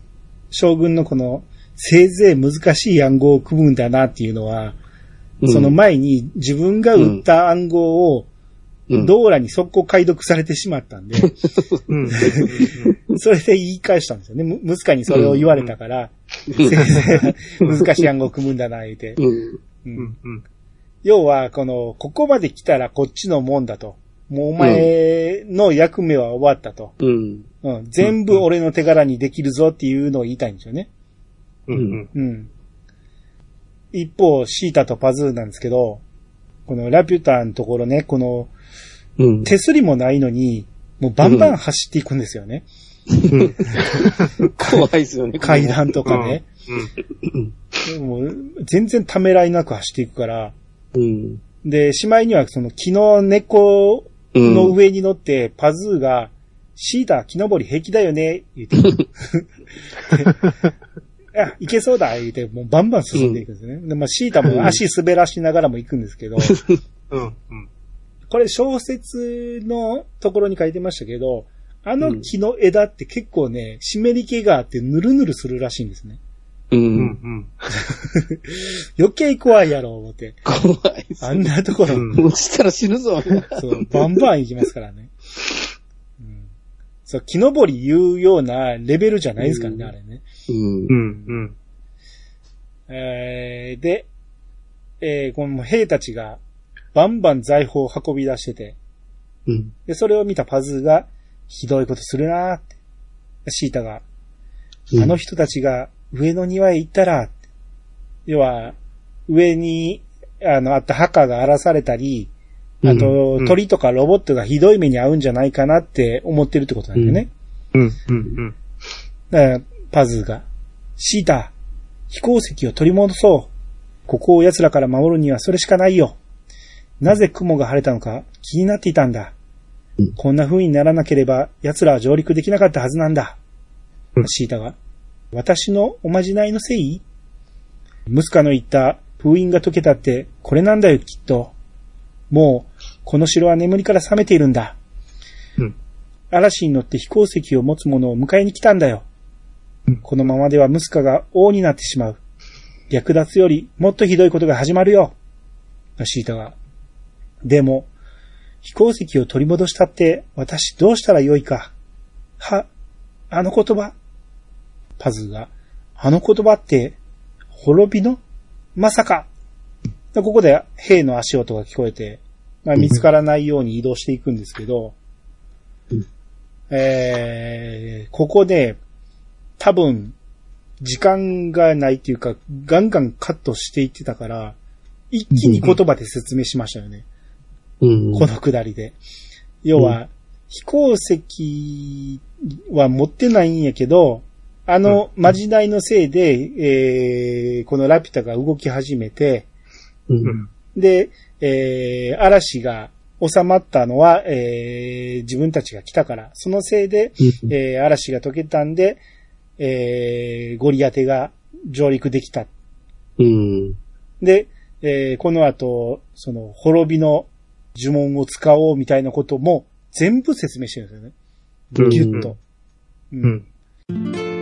将軍のこの、せいぜい難しい暗号を組むんだなっていうのは、その前に自分が打った暗号を、うん、ドーラに速攻解読されてしまったんで、うん。それで言い返したんですよね。む、ムスカにそれを言われたから、難しい暗号を組むんだな、言うて。うん。ううんん。うん。要は、この、ここまで来たらこっちのもんだと。もうお前の役目は終わったと。うん。うん。全部俺の手柄にできるぞっていうのを言いたいんですよね。うんうん。うん。一方、シータとパズーなんですけど、このラピュタのところね、このうん。手すりもないのに、もうバンバン走っていくんですよね。怖いですよね。階段とかね。もう全然ためらいなく走っていくから、うん。で、しまいにはその木の根っこうん。の上に乗って、パズーが、シータ、木登り平気だよね、言って。あ、いけそうだ、言って、もうバンバン進んでいくんですね。で、まあ、シータも足滑らしながらも行くんですけど、うん。うん。これ小説のところに書いてましたけど、あの木の枝って結構ね、湿り気があってヌルヌルするらしいんですね。う。うんん。余計怖いやろ、思って。怖いっすあんなところ、うん落ちたら死ぬぞ。そう、バンバン行きますからね。うん、そう、木登り言うようなレベルじゃないですからね、うんあれね。うんう。ん。うん。えーで、えーこの兵たちがバンバン財宝を運び出してて、うん。で、それを見たパズーが、ひどいことするなーって。シータが、あの人たちが上の庭へ行ったら、要は、上に、あの、あった墓が荒らされたり、あと、うん鳥とかロボットがひどい目に遭うんじゃないかなって思ってるってことなんだよね。うん。うん。だから、パズーが、シータ、飛行石を取り戻そう。ここを奴らから守るにはそれしかないよ。なぜ雲が晴れたのか気になっていたんだ。うんこんな風にならなければ奴らは上陸できなかったはずなんだ。うんシータが、私のおまじないのせいムスカの言った封印が解けたってこれなんだよきっと。もう、この城は眠りから覚めているんだ。うん。嵐に乗って飛行石を持つ者を迎えに来たんだよ。うんこのままではムスカが王になってしまう。略奪よりもっとひどいことが始まるよ。シータが。でも、飛行石を取り戻したって私どうしたらよいか。は、あの言葉。パズーが、あの言葉って、滅びのまさか。でここで兵の足音が聞こえて、まあ、見つからないように移動していくんですけど、うんえー、ここで、多分、時間がないっていうか、ガンガンカットしていってたから、一気に言葉で説明しましたよね。うん。このくだりで。要は、飛行石は持ってないんやけど、あの、まじないのせいで、えー、このラピュタが動き始めて、う。うんん。で、えー、嵐が収まったのは、えー、自分たちが来たから、そのせいで、えー、嵐が解けたんで、えー、ゴリアテが上陸できた。うん。で、えー、この後、その、滅びの呪文を使おうみたいなことも全部説明してるんですよね。ギュッと。うん。うん